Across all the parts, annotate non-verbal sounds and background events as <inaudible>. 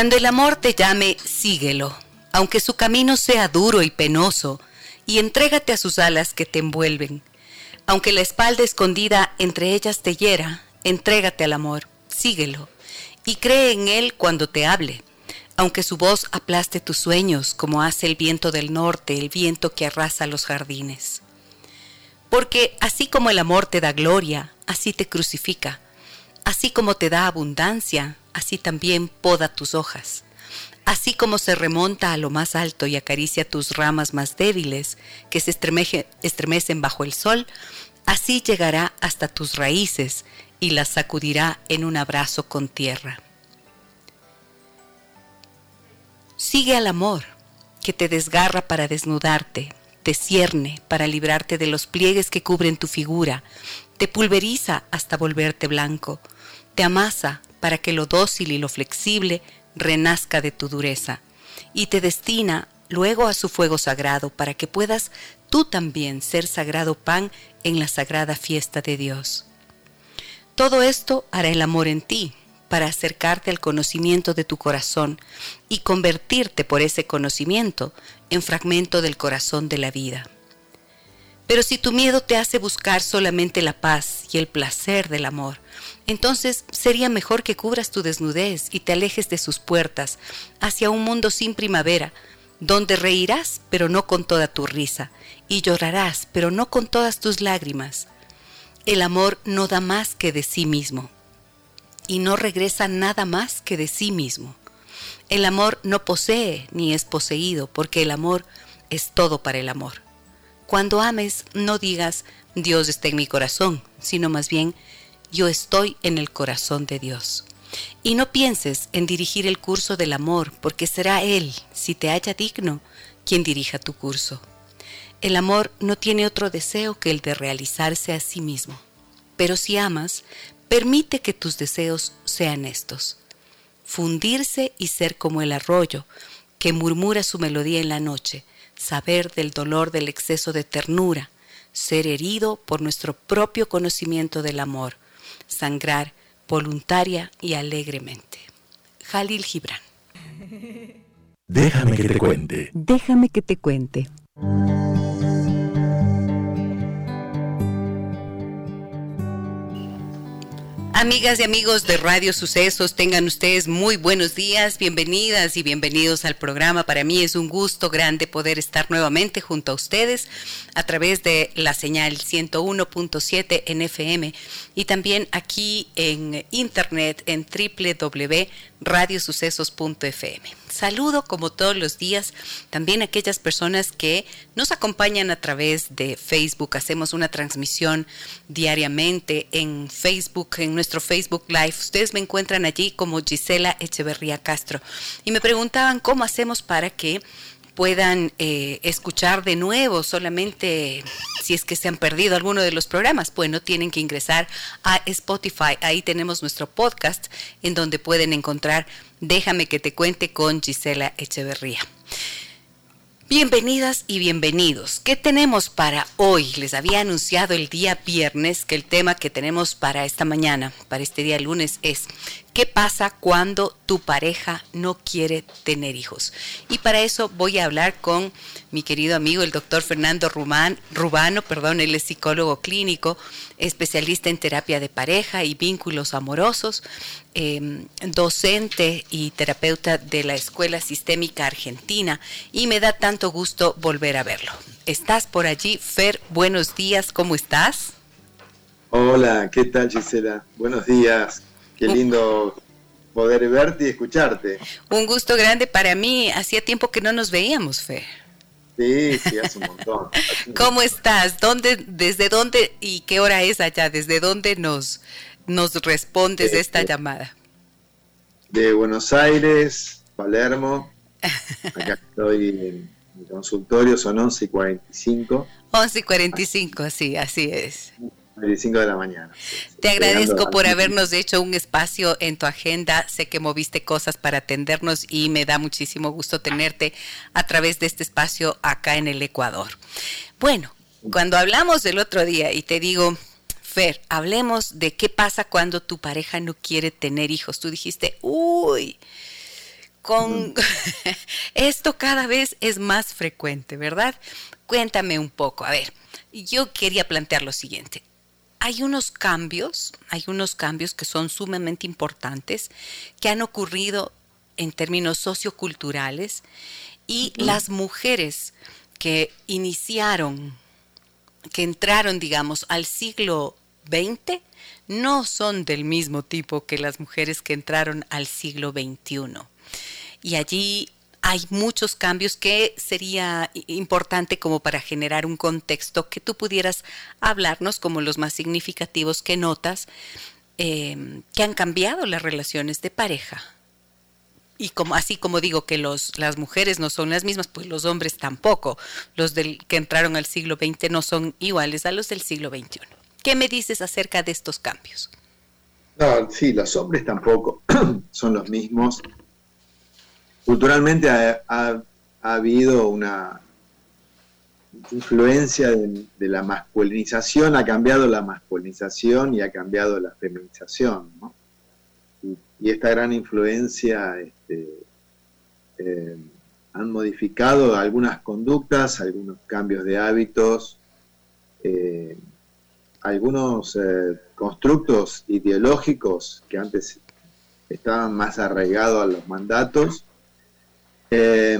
Cuando el amor te llame, síguelo, aunque su camino sea duro y penoso, y entrégate a sus alas que te envuelven. Aunque la espalda escondida entre ellas te hiera, entrégate al amor, síguelo, y cree en él cuando te hable. Aunque su voz aplaste tus sueños, como hace el viento del norte, el viento que arrasa los jardines. Porque así como el amor te da gloria, así te crucifica. Así como te da abundancia, así también poda tus hojas. Así como se remonta a lo más alto y acaricia tus ramas más débiles, que se estremecen bajo el sol, así llegará hasta tus raíces y las sacudirá en un abrazo con tierra. Sigue al amor, que te desgarra para desnudarte, te cierne para librarte de los pliegues que cubren tu figura, te pulveriza hasta volverte blanco, te amasa para que lo dócil y lo flexible renazca de tu dureza y te destina luego a su fuego sagrado para que puedas tú también ser sagrado pan en la sagrada fiesta de Dios. Todo esto hará el amor en ti para acercarte al conocimiento de tu corazón y convertirte por ese conocimiento en fragmento del corazón de la vida. Pero si tu miedo te hace buscar solamente la paz y el placer del amor, entonces sería mejor que cubras tu desnudez y te alejes de sus puertas hacia un mundo sin primavera, donde reirás pero no con toda tu risa, y llorarás pero no con todas tus lágrimas. El amor no da más que de sí mismo, y no regresa nada más que de sí mismo. El amor no posee ni es poseído, porque el amor es todo para el amor. Cuando ames, no digas Dios está en mi corazón, sino más bien yo estoy en el corazón de Dios. Y no pienses en dirigir el curso del amor, porque será Él, si te haya digno, quien dirija tu curso. El amor no tiene otro deseo que el de realizarse a sí mismo. Pero si amas, permite que tus deseos sean estos. Fundirse y ser como el arroyo, que murmura su melodía en la noche, saber del dolor del exceso de ternura, ser herido por nuestro propio conocimiento del amor, sangrar voluntaria y alegremente. Jalil Gibran. Déjame que te cuente. Déjame que te cuente. Amigas y amigos de Radio Sucesos, tengan ustedes muy buenos días, bienvenidas y bienvenidos al programa. Para mí es un gusto grande poder estar nuevamente junto a ustedes a través de la señal 101.7 en FM y también aquí en internet en www.radiosucesos.fm. Saludo como todos los días también a aquellas personas que nos acompañan a través de Facebook. Hacemos una transmisión diariamente en Facebook, en nuestro Facebook Live. Ustedes me encuentran allí como Gisela Echeverría Castro. Y me preguntaban cómo hacemos para que puedan eh, escuchar de nuevo solamente si es que se han perdido alguno de los programas. Bueno, tienen que ingresar a Spotify. Ahí tenemos nuestro podcast en donde pueden encontrar Déjame que te cuente con Gisela Echeverría. Bienvenidas y bienvenidos. ¿Qué tenemos para hoy? Les había anunciado el día viernes que el tema que tenemos para esta mañana, para este día lunes, es ¿qué pasa cuando tu pareja no quiere tener hijos? Y para eso voy a hablar con mi querido amigo, el doctor Fernando Rubano, perdón, él es psicólogo clínico, especialista en terapia de pareja y vínculos amorosos, em, docente y terapeuta de la Escuela Sistémica Argentina, y me da tanto gusto volver a verlo. ¿Estás por allí, Fer? Buenos días, ¿cómo estás? Hola, ¿qué tal Gisela? Buenos días, qué lindo poder verte y escucharte. Un gusto grande para mí, hacía tiempo que no nos veíamos, Fer. Sí, sí, hace un montón. ¿Cómo estás? ¿Dónde, ¿Desde dónde y qué hora es allá? ¿Desde dónde nos, nos respondes esta este, llamada? De Buenos Aires, Palermo. Acá estoy en mi consultorio, son 11 y 45. 11 y 45, sí, así es. 45 de la mañana. Te agradezco por habernos hecho un espacio en tu agenda. Sé que moviste cosas para atendernos y me da muchísimo gusto tenerte a través de este espacio acá en el Ecuador. Bueno, cuando hablamos del otro día y te digo, Fer, hablemos de qué pasa cuando tu pareja no quiere tener hijos. Tú dijiste, uy, con <laughs> esto cada vez es más frecuente, ¿verdad? Cuéntame un poco. A ver, yo quería plantear lo siguiente. Hay unos cambios, hay unos cambios que son sumamente importantes que han ocurrido en términos socioculturales y las mujeres que iniciaron, que entraron, digamos, al siglo XX, no son del mismo tipo que las mujeres que entraron al siglo XXI. Y allí hay muchos cambios que sería importante como para generar un contexto que tú pudieras hablarnos como los más significativos que notas em, que han cambiado las relaciones de pareja. Y como, así como digo que los, las mujeres no son las mismas, pues los hombres tampoco. Los del, que entraron al siglo XX no son iguales a los del siglo XXI. ¿Qué me dices acerca de estos cambios? No, sí, los hombres tampoco <clears throat> son los mismos culturalmente ha, habido una influencia de, la masculinización, ha cambiado la masculinización y ha cambiado la feminización. Y, esta gran influencia este, eh, han modificado algunas conductas, algunos cambios de hábitos, eh, algunos eh, constructos ideológicos que antes estaban más arraigados a los mandatos eh,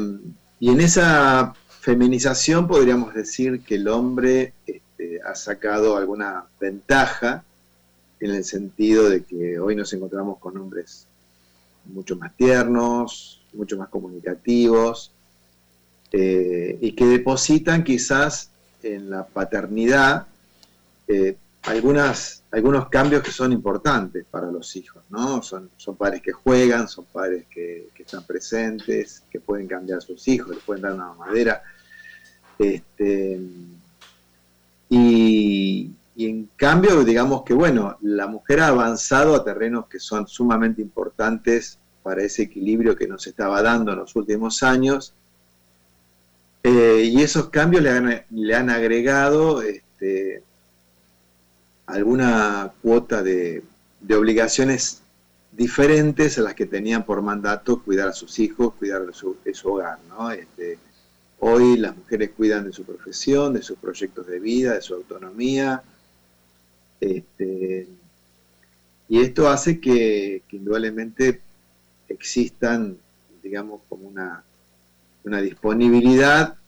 y en esa feminización podríamos decir que el hombre este, ha sacado alguna ventaja en el sentido de que hoy nos encontramos con hombres mucho más tiernos, mucho más comunicativos, eh, y que depositan quizás en la paternidad eh, algunas, algunos cambios que son importantes para los hijos, ¿no? Son, son padres que juegan, son padres que, están presentes, que pueden cambiar a sus hijos, les pueden dar una madera. Este, y, y, en cambio, digamos que, bueno, la mujer ha avanzado a terrenos que son sumamente importantes para ese equilibrio que nos estaba dando en los últimos años. Eh, y esos cambios le han, le han agregado este, alguna cuota de, obligaciones diferentes a las que tenían por mandato cuidar a sus hijos, cuidar de su, hogar. Este, hoy las mujeres cuidan de su profesión, de sus proyectos de vida, de su autonomía. Este, y esto hace que, indudablemente existan, digamos, como una, una disponibilidad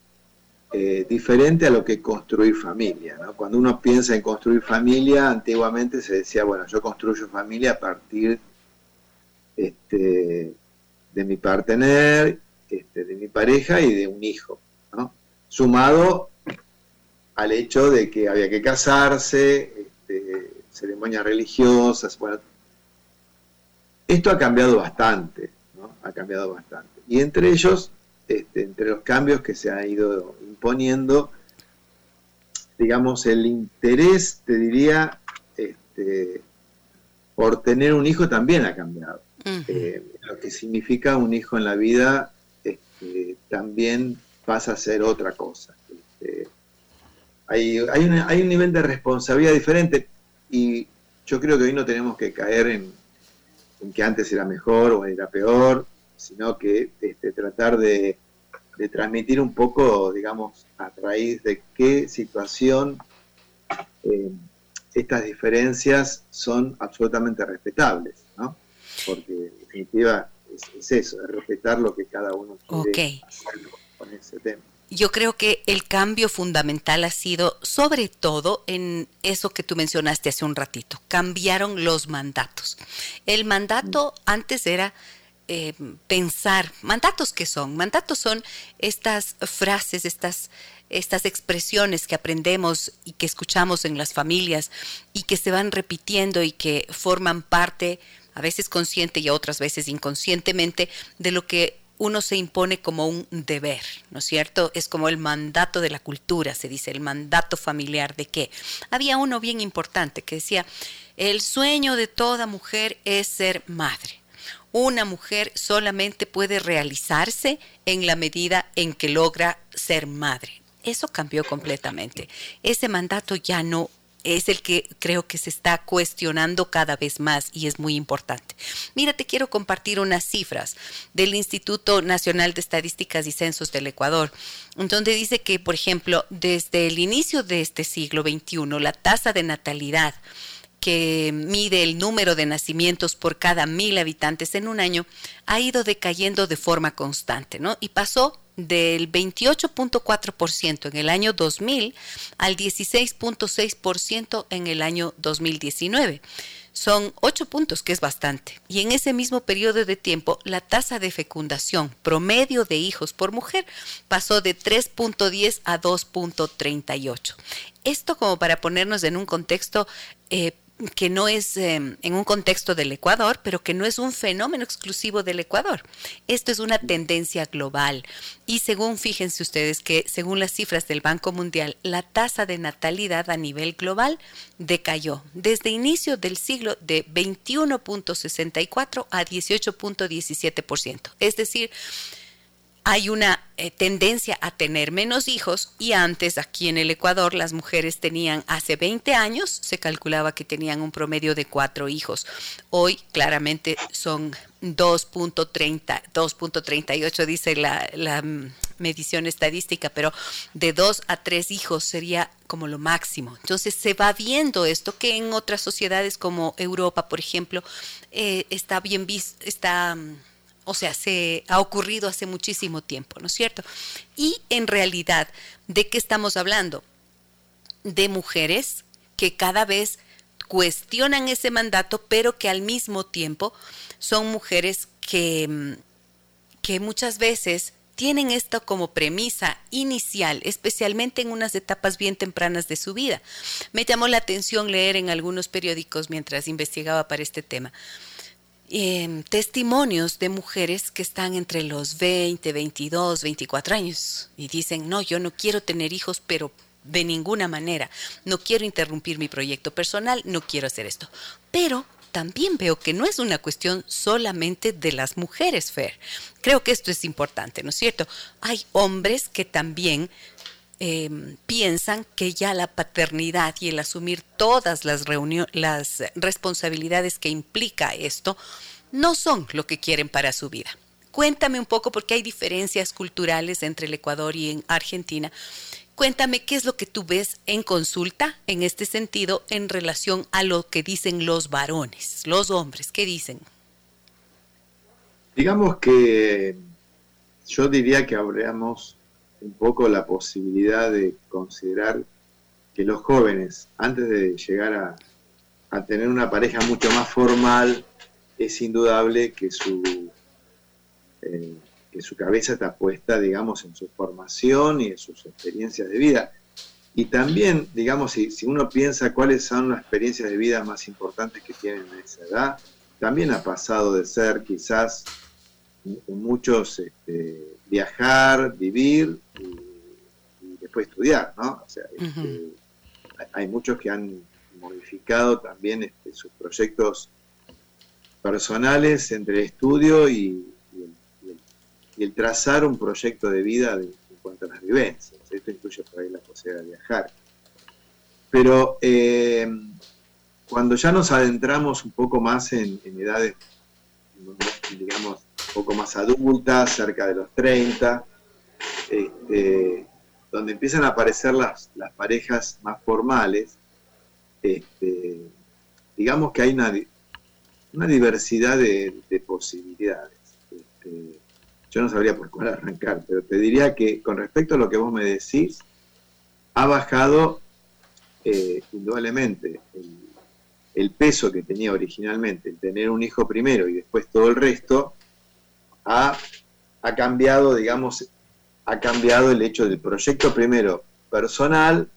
eh, diferente a lo que construir familia. Cuando uno piensa en construir familia, antiguamente se decía, bueno, yo construyo familia a partir este, de mi partener, este, de mi pareja y de un hijo, sumado al hecho de que había que casarse, este, ceremonias religiosas, bueno, esto ha cambiado bastante, ha cambiado bastante. Y entre ellos entre los cambios que se ha ido imponiendo, digamos, el interés, te diría, este, por tener un hijo también ha cambiado. Eh, lo que significa un hijo en la vida este, también pasa a ser otra cosa. hay, un nivel de responsabilidad diferente y yo creo que hoy no tenemos que caer en, en que antes era mejor o era peor, sino que este, tratar de, transmitir un poco, digamos, a raíz de qué situación eh, estas diferencias son absolutamente respetables, ¿no? Porque en definitiva es, eso, es respetar lo que cada uno quiere hacer con ese tema. Yo creo que el cambio fundamental ha sido sobre todo en eso que tú mencionaste hace un ratito. Cambiaron los mandatos. El mandato antes era eh, pensar, mandatos que son, mandatos son estas frases, estas estas expresiones que aprendemos y que escuchamos en las familias y que se van repitiendo y que forman parte, a veces consciente y otras veces inconscientemente, de lo que uno se impone como un deber, ¿no es cierto? Es como el mandato de la cultura, se dice, el mandato familiar de qué. Había uno bien importante que decía, el sueño de toda mujer es ser madre. Una mujer solamente puede realizarse en la medida en que logra ser madre. Eso cambió completamente. Ese mandato ya no es el que creo que se está cuestionando cada vez más y es muy importante. Mira, te quiero compartir unas cifras del Instituto Nacional de Estadísticas y Censos del Ecuador, donde dice que, por ejemplo, desde el inicio de este siglo XXI, la tasa de natalidad que mide el número de nacimientos por cada mil habitantes en un año, ha ido decayendo de forma constante, ¿no? Y pasó del 28.4% en el año 2000 al 16.6% en el año 2019. Son 8 puntos, que es bastante. Y en ese mismo periodo de tiempo, la tasa de fecundación promedio de hijos por mujer pasó de 3.10 a 2.38. Esto como para ponernos en un contexto eh, que no es em, en un contexto del Ecuador, pero que no es un fenómeno exclusivo del Ecuador. Esto es una tendencia global. Y según, fíjense ustedes que según las cifras del Banco Mundial, la tasa de natalidad a nivel global decayó desde inicio del siglo de 21.64 a 18.17%. Es decir, hay una eh, tendencia a tener menos hijos y antes aquí en el Ecuador las mujeres tenían, hace 20 años se calculaba que tenían un promedio de cuatro hijos. Hoy claramente son 2.30, 2.38 dice la, mm, medición estadística, pero de dos a tres hijos sería como lo máximo. Entonces se va viendo esto que en otras sociedades como Europa, por ejemplo, eh, está bien visto, está mm, o sea, se ha ocurrido hace muchísimo tiempo, ¿no es cierto? Y en realidad, ¿de qué estamos hablando? De mujeres que cada vez cuestionan ese mandato, pero que al mismo tiempo son mujeres que, que muchas veces tienen esto como premisa inicial, especialmente en unas etapas bien tempranas de su vida. Me llamó la atención leer en algunos periódicos mientras investigaba para este tema Em, testimonios de mujeres que están entre los 20, 22, 24 años y dicen, no, yo no quiero tener hijos, pero de ninguna manera, no quiero interrumpir mi proyecto personal, no quiero hacer esto. Pero también veo que no es una cuestión solamente de las mujeres, Fer. Creo que esto es importante, ¿no es cierto? Hay hombres que también Em, piensan que ya la paternidad y el asumir todas las, las responsabilidades que implica esto no son lo que quieren para su vida. Cuéntame un poco, porque hay diferencias culturales entre el Ecuador y en Argentina. Cuéntame qué es lo que tú ves en consulta en este sentido en relación a lo que dicen los varones, los hombres, ¿qué dicen? Digamos que yo diría que habríamos un poco la posibilidad de considerar que los jóvenes, antes de llegar a, tener una pareja mucho más formal, es indudable que su, eh, que su cabeza está puesta, digamos, en su formación y en sus experiencias de vida. Y también, digamos, si, si uno piensa cuáles son las experiencias de vida más importantes que tienen en esa edad, también ha pasado de ser quizás muchos este, viajar, vivir y, después estudiar, ¿no? O sea, este, hay muchos que han modificado también este, sus proyectos personales entre el estudio y, el, trazar un proyecto de vida en cuanto a las vivencias. Esto incluye por ahí la posibilidad de viajar. Pero eh, cuando ya nos adentramos un poco más en edades, digamos, poco más adulta, cerca de los 30, este, donde empiezan a aparecer las, parejas más formales, este, digamos que hay una, una diversidad de, posibilidades. Este, yo no sabría por cuál arrancar, pero te diría que con respecto a lo que vos me decís, ha bajado eh, indudablemente el, el, peso que tenía originalmente el tener un hijo primero y después todo el resto, ha, cambiado, digamos, ha cambiado el hecho del proyecto primero personal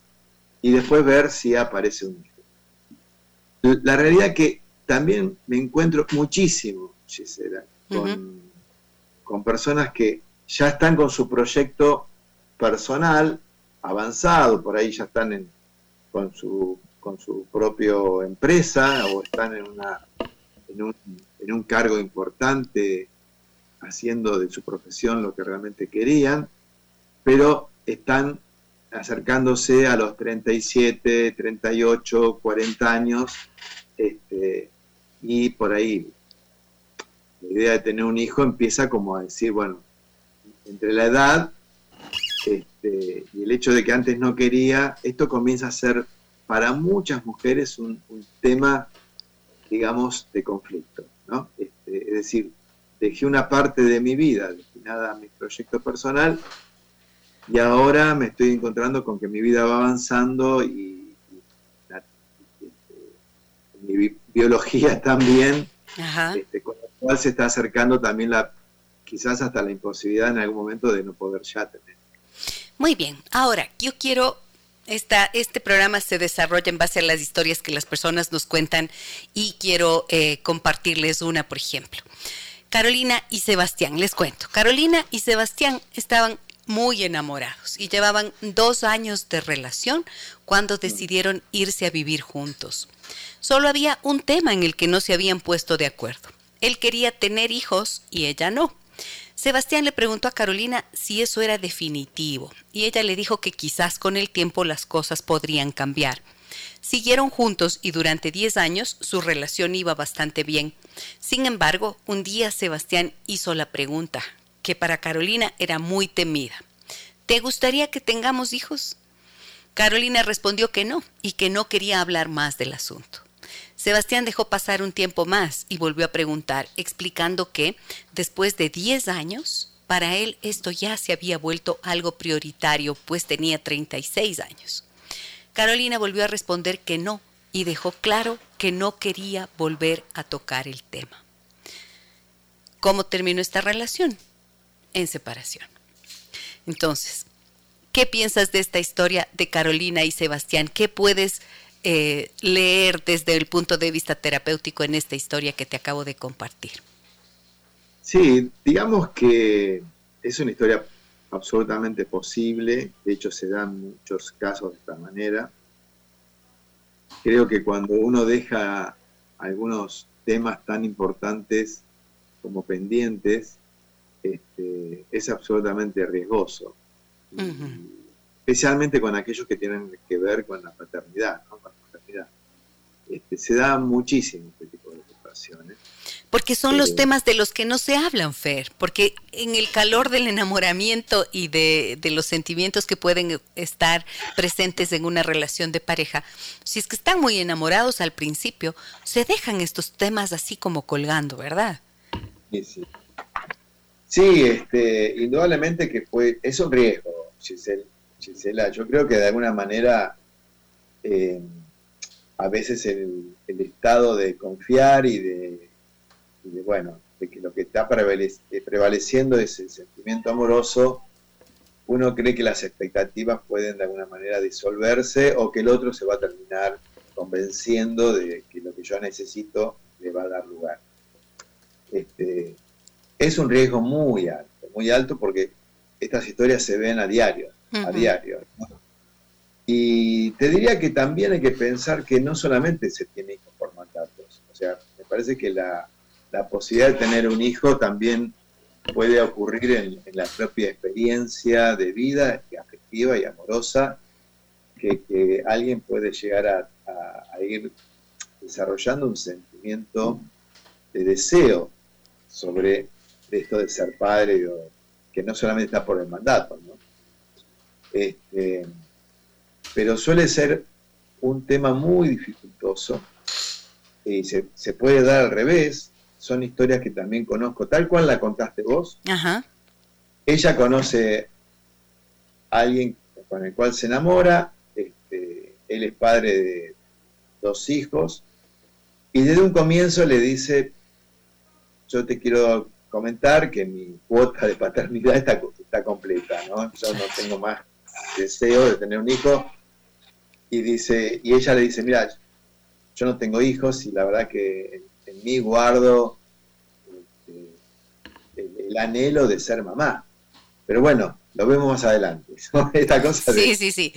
y después ver si aparece un hijo. La realidad que también me encuentro muchísimo, Gisela, con, con personas que ya están con su proyecto personal avanzado, por ahí ya están en, con su con su propia empresa o están en, una, en, un, en un cargo importante haciendo de su profesión lo que realmente querían, pero están acercándose a los 37, 38, 40 años, este, y por ahí la idea de tener un hijo empieza como a decir, bueno, entre la edad este, y el hecho de que antes no quería, esto comienza a ser para muchas mujeres un, tema, digamos, de conflicto, ¿no? Este, es decir, dejé una parte de mi vida destinada a mi proyecto personal y ahora me estoy encontrando con que mi vida va avanzando y, este, mi biología <laughs> también, este, con lo cual se está acercando también la quizás hasta la imposibilidad en algún momento de no poder ya tener. Muy bien, ahora yo quiero esta, este programa se desarrolla en base a las historias que las personas nos cuentan y quiero eh, compartirles una, por ejemplo. Carolina y Sebastián, les cuento. Carolina y Sebastián estaban muy enamorados y llevaban dos años de relación cuando decidieron irse a vivir juntos. Solo había un tema en el que no se habían puesto de acuerdo. Él quería tener hijos y ella no. Sebastián le preguntó a Carolina si eso era definitivo y ella le dijo que quizás con el tiempo las cosas podrían cambiar. Siguieron juntos y durante 10 años su relación iba bastante bien. Sin embargo, un día Sebastián hizo la pregunta, que para Carolina era muy temida. ¿Te gustaría que tengamos hijos? Carolina respondió que no y que no quería hablar más del asunto. Sebastián dejó pasar un tiempo más y volvió a preguntar, explicando que, después de 10 años, para él esto ya se había vuelto algo prioritario, pues tenía 36 años. Carolina volvió a responder que no y dejó claro que no quería volver a tocar el tema. ¿Cómo terminó esta relación? En separación. Entonces, ¿qué piensas de esta historia de Carolina y Sebastián? ¿Qué puedes eh, leer desde el punto de vista terapéutico en esta historia que te acabo de compartir? Sí, digamos que es una historia absolutamente posible, de hecho se dan muchos casos de esta manera. Creo que cuando uno deja algunos temas tan importantes como pendientes, este, es absolutamente riesgoso. Especialmente con aquellos que tienen que ver con la paternidad, ¿no? Este, se da muchísimo este tipo de situaciones. Porque son los temas de los que no se hablan, Fer, porque en el calor del enamoramiento y de, los sentimientos que pueden estar presentes en una relación de pareja, si es que están muy enamorados al principio, se dejan estos temas así como colgando, ¿verdad? Sí, sí. Sí, este, indudablemente que fue, es un riesgo, Gisela. Yo creo que de alguna manera eh, a veces el, estado de confiar y de, bueno, de que lo que está prevaleciendo es el sentimiento amoroso, uno cree que las expectativas pueden de alguna manera disolverse o que el otro se va a terminar convenciendo de que lo que yo necesito le va a dar lugar. Este, es un riesgo muy alto, muy alto porque estas historias se ven a diario, a diario. Y te diría que también hay que pensar que no solamente se tiene hijos por mandatos, o sea, me parece que la, posibilidad de tener un hijo también puede ocurrir en, la propia experiencia de vida afectiva y amorosa que, alguien puede llegar a, ir desarrollando un sentimiento de deseo sobre esto de ser padre, que no solamente está por el mandato, ¿no? Este, pero suele ser un tema muy dificultoso y se, puede dar al revés. Son historias que también conozco, tal cual la contaste vos. Ella conoce a alguien con el cual se enamora, este, él es padre de dos hijos, y desde un comienzo le dice, yo te quiero comentar que mi cuota de paternidad está, está completa, ¿no? Yo no tengo más deseo de tener un hijo. Y dice, y ella le dice, mira, yo no tengo hijos y la verdad que en, mí guardo este, el, anhelo de ser mamá. Pero bueno, lo vemos más adelante. <laughs> esta cosa sí, sí, sí.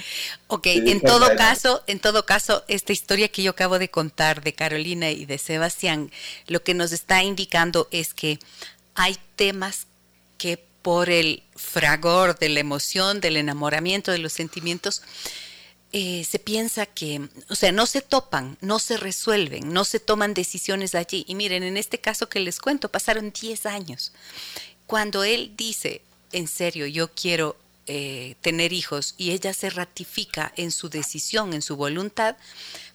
Ok, en todo caso, en todo caso, esta historia que yo acabo de contar de Carolina y de Sebastián, lo que nos está indicando es que hay temas que por el fragor de la emoción, del enamoramiento, de los sentimientos, eh, se piensa que, o sea, no se topan, no se resuelven, no se toman decisiones allí. Y miren, en este caso que les cuento, pasaron 10 años. Cuando él dice, en serio, yo quiero eh, tener hijos y ella se ratifica en su decisión, en su voluntad,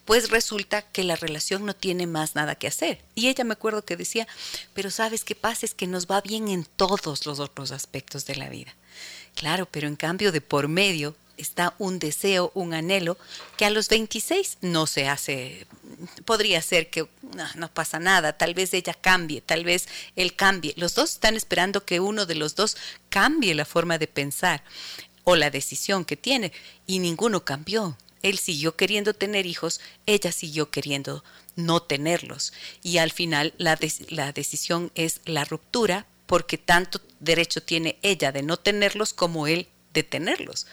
pues resulta que la relación no tiene más nada que hacer. Y ella me acuerdo que decía, pero sabes qué pasa es que nos va bien en todos los otros aspectos de la vida. Claro, pero en cambio de por medio está un deseo, un anhelo, que a los 26 no se hace, podría ser que no, pasa nada, tal vez ella cambie, tal vez él cambie. Los dos están esperando que uno de los dos cambie la forma de pensar o la decisión que tiene y ninguno cambió. Él siguió queriendo tener hijos, ella siguió queriendo no tenerlos. Y al final la, la decisión es la ruptura porque tanto derecho tiene ella de no tenerlos como él de tenerlos.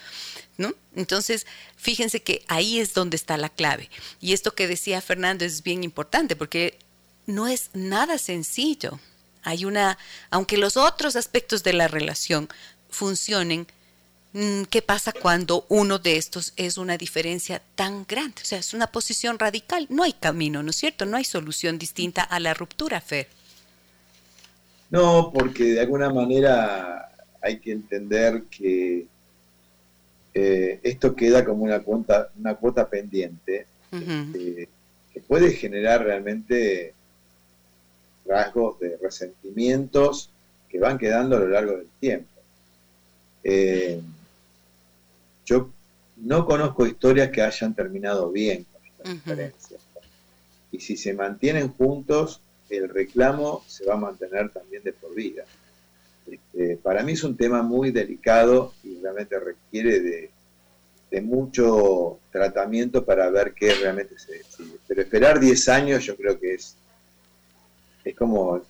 Entonces, fíjense que ahí es donde está la clave. Y esto que decía Fernando es bien importante porque no es nada sencillo. Hay una, aunque los otros aspectos de la relación funcionen, mm, ¿qué pasa cuando uno de estos es una diferencia tan grande? O sea, es una posición radical. No hay camino, ¿no es cierto? No hay solución distinta a la ruptura, Fer. No, porque de alguna manera hay que entender que eh, esto queda como una cuota, una cuota pendiente este, que puede generar realmente rasgos de resentimientos que van quedando a lo largo del tiempo. Eh, yo no conozco historias que hayan terminado bien con estas diferencias. Y si se mantienen juntos, el reclamo se va a mantener también de por vida. Este, para mí es un tema muy delicado y realmente requiere de, mucho tratamiento para ver qué realmente se decide. Pero esperar 10 años yo creo que es, es como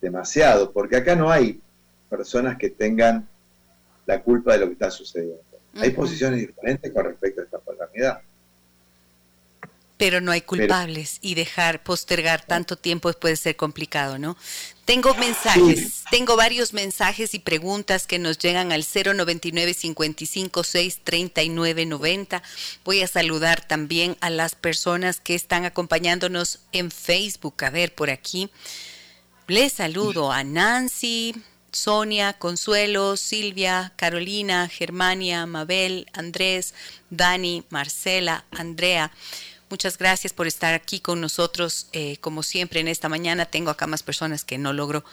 demasiado, porque acá no hay personas que tengan la culpa de lo que está sucediendo. Hay posiciones diferentes con respecto a esta paternidad pero no hay culpables y dejar postergar tanto tiempo puede ser complicado, ¿no? Tengo mensajes, tengo varios mensajes y preguntas que nos llegan al 099 55 6 39 90. Voy a saludar también a las personas que están acompañándonos en Facebook. A ver, por aquí. Les saludo a Nancy, Sonia, Consuelo, Silvia, Carolina, Germania, Mabel, Andrés, Dani, Marcela, Andrea. Muchas gracias por estar aquí con nosotros. Eh, como siempre en esta mañana tengo acá más personas que no logro.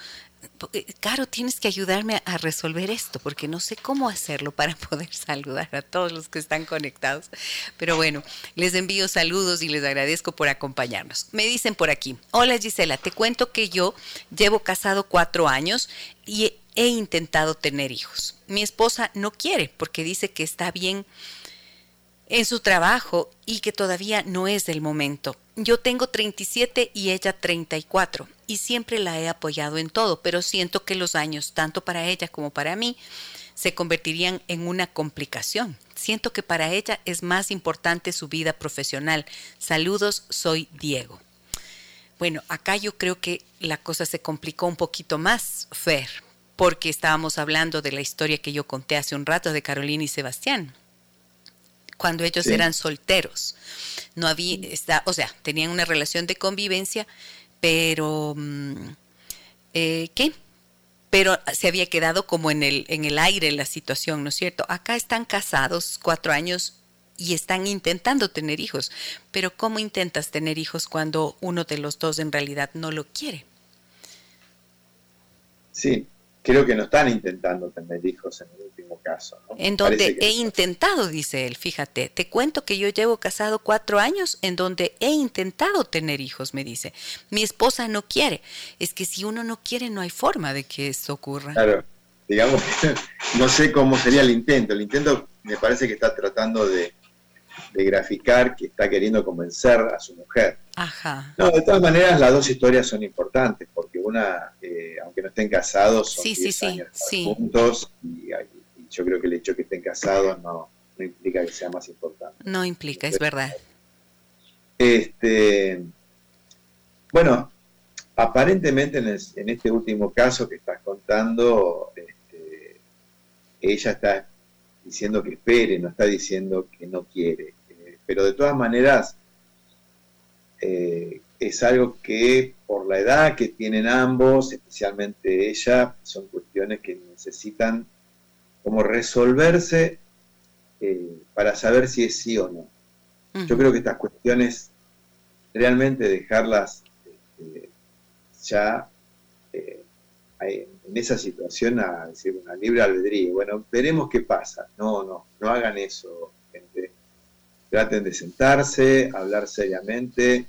Eh, Caro, tienes que ayudarme a resolver esto porque no sé cómo hacerlo para <laughs> poder saludar a todos los que están conectados. Pero bueno, les envío saludos y les agradezco por acompañarnos. Me dicen por aquí, hola Gisela, te cuento que yo llevo casado cuatro años y he intentado tener hijos. Mi esposa no quiere porque dice que está bien en su trabajo y que todavía no es el momento. Yo tengo 37 y ella 34 y siempre la he apoyado en todo, pero siento que los años, tanto para ella como para mí, se convertirían en una complicación. Siento que para ella es más importante su vida profesional. Saludos, soy Diego. Bueno, acá yo creo que la cosa se complicó un poquito más, Fer, porque estábamos hablando de la historia que yo conté hace un rato de Carolina y Sebastián cuando ellos eran solteros. No había, está, o sea, tenían una relación de convivencia, pero mm, eh, ¿qué? Pero se había quedado como en el, en el aire la situación, ¿no es cierto? Acá están casados cuatro años y están intentando tener hijos, pero ¿cómo intentas tener hijos cuando uno de los dos en realidad no lo quiere? Sí, creo que no están intentando tener hijos en el último caso. En donde he intentado, dice él, fíjate, te cuento que yo llevo casado cuatro años en donde he intentado tener hijos, me dice. Mi esposa no quiere. Es que si uno no quiere, no hay forma de que esto ocurra. Claro, digamos, <laughs> no sé cómo sería el intento. El intento me parece que está tratando de, de graficar que está queriendo convencer a su mujer. Ajá. No, de todas maneras las dos historias son importantes, porque eh, aunque no estén casados, son sí, años juntos, y, yo creo que el hecho de que estén casados no, implica que sea más importante. No implica, es verdad. Este, bueno, aparentemente en, este último caso que estás contando, este, ella está diciendo que espere, no está diciendo que no quiere pero de todas maneras eh, es algo que por la edad que tienen ambos, especialmente ella, son cuestiones que necesitan como resolverse eh, para saber si es sí o no. Yo creo que estas cuestiones realmente dejarlas este, ya eh, en esa situación a decir una libre albedrío. Bueno, veremos qué pasa. No, no, no hagan eso, gente traten de sentarse, hablar seriamente,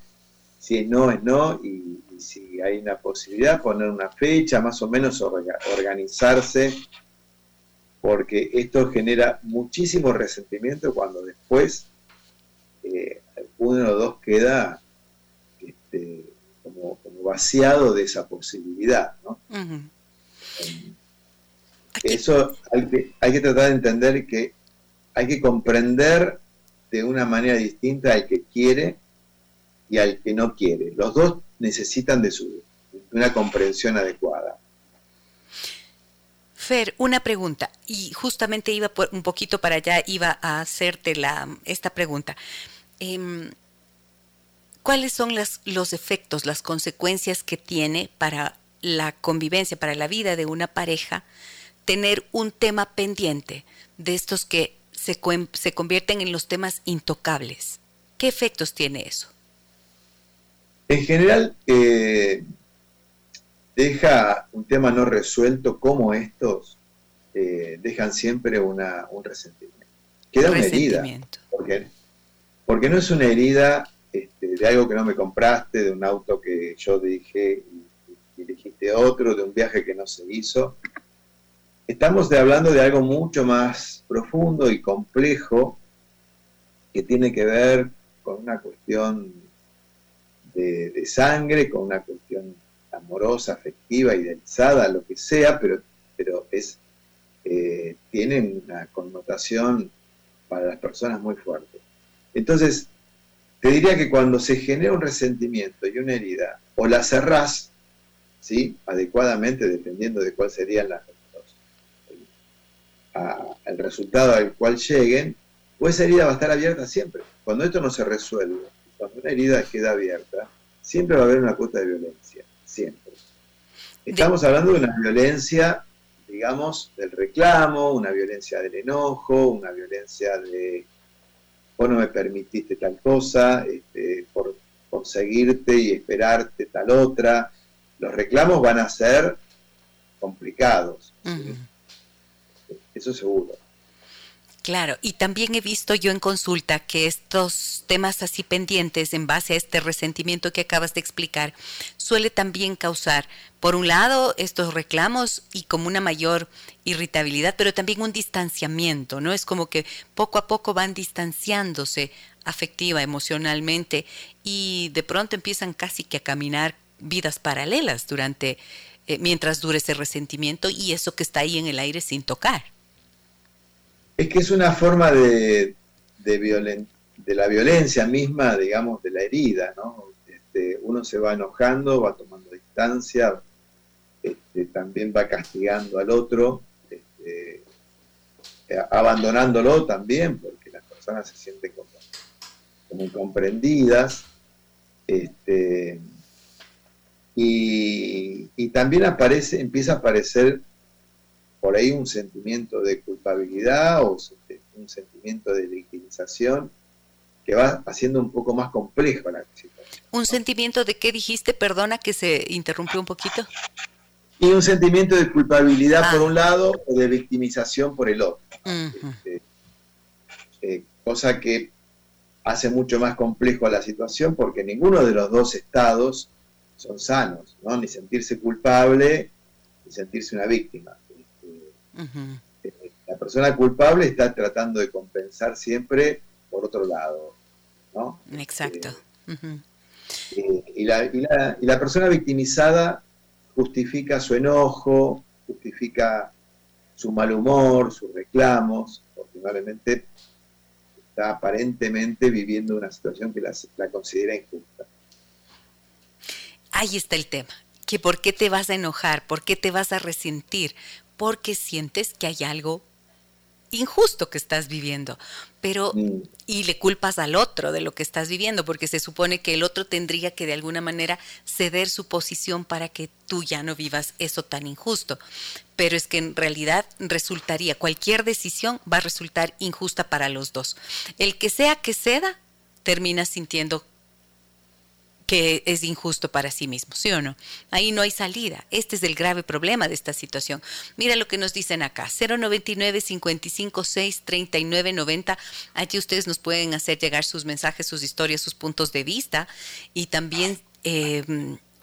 si es no, es no, y, si hay una posibilidad, poner una fecha, más o menos organizarse, porque esto genera muchísimo resentimiento cuando después eh, uno los dos queda este, como, vaciado de esa posibilidad. ¿no? Eso hay hay que tratar de entender que hay que comprender de una manera distinta al que quiere y al que no quiere. Los dos necesitan de, su, una comprensión adecuada. Fer, una pregunta, y justamente iba un poquito para allá, iba a hacerte la, esta pregunta. Em, ¿Cuáles son las, los efectos, las consecuencias que tiene para la convivencia, para la vida de una pareja, tener un tema pendiente de estos que se, convierten en los temas intocables. ¿Qué efectos tiene eso? En general, eh, deja un tema no resuelto como estos, eh, dejan siempre una, un resentimiento. Queda una herida. Porque, porque no es una herida este, de algo que no me compraste, de un auto que yo dije y, y dijiste otro, de un viaje que no se hizo. Estamos hablando de algo mucho más profundo y complejo que tiene que ver con una cuestión de, sangre, con una cuestión amorosa, afectiva, idealizada, lo que sea, pero, pero es, eh, tiene una connotación para las personas muy fuerte. Entonces, te diría que cuando se genera un resentimiento y una herida, o la cerrás, ¿sí? adecuadamente, dependiendo de cuál serían las al resultado al cual lleguen, pues esa herida va a estar abierta siempre. Cuando esto no se resuelve, cuando una herida queda abierta, siempre va a haber una cuota de violencia, siempre. Estamos hablando de una violencia, digamos, del reclamo, una violencia del enojo, una violencia de vos no me permitiste tal cosa, este, por, seguirte y esperarte tal otra. Los reclamos van a ser complicados eso seguro. Claro, y también he visto yo en consulta que estos temas así pendientes en base a este resentimiento que acabas de explicar suele también causar, por un lado, estos reclamos y como una mayor irritabilidad, pero también un distanciamiento, ¿no? Es como que poco a poco van distanciándose afectiva, emocionalmente y de pronto empiezan casi que a caminar vidas paralelas durante, eh, mientras dure ese resentimiento y eso que está ahí en el aire sin tocar. Es que es una forma de, la violencia misma, digamos, de la herida, ¿no? Este, uno se va enojando, va tomando distancia, este, también va castigando al otro, este, abandonándolo también, porque las personas se sienten como, como comprendidas. Este, y, y, también aparece, empieza a aparecer por ahí un sentimiento de culpabilidad o un sentimiento de victimización que va haciendo un poco más complejo la situación. ¿Un sentimiento de qué dijiste? Perdona que se interrumpió un poquito. Y un sentimiento de culpabilidad por ah. un lado o de victimización por el otro. Este, eh, cosa que hace mucho más complejo la situación porque ninguno de los dos estados son sanos, ¿no? Ni sentirse culpable, ni sentirse una víctima. Eh, la persona culpable está tratando de compensar siempre por otro lado, ¿no? Exacto. Eh, y, la, y, la, y la persona victimizada justifica su enojo, justifica su mal humor, sus reclamos, porque probablemente está aparentemente viviendo una situación que la, la, considera injusta. Ahí está el tema, que por qué te vas a enojar, por qué te vas a resentir, porque sientes que hay algo injusto que estás viviendo, pero y le culpas al otro de lo que estás viviendo, porque se supone que el otro tendría que de alguna manera ceder su posición para que tú ya no vivas eso tan injusto. Pero es que en realidad resultaría, cualquier decisión va a resultar injusta para los dos. El que sea que ceda, termina sintiendo que es injusto para sí mismo, ¿sí o no? Ahí no hay salida. Este es el grave problema de esta situación. Mira lo que nos dicen acá, 099 556 3990. Allí ustedes nos pueden hacer llegar sus mensajes, sus historias, sus puntos de vista y también eh,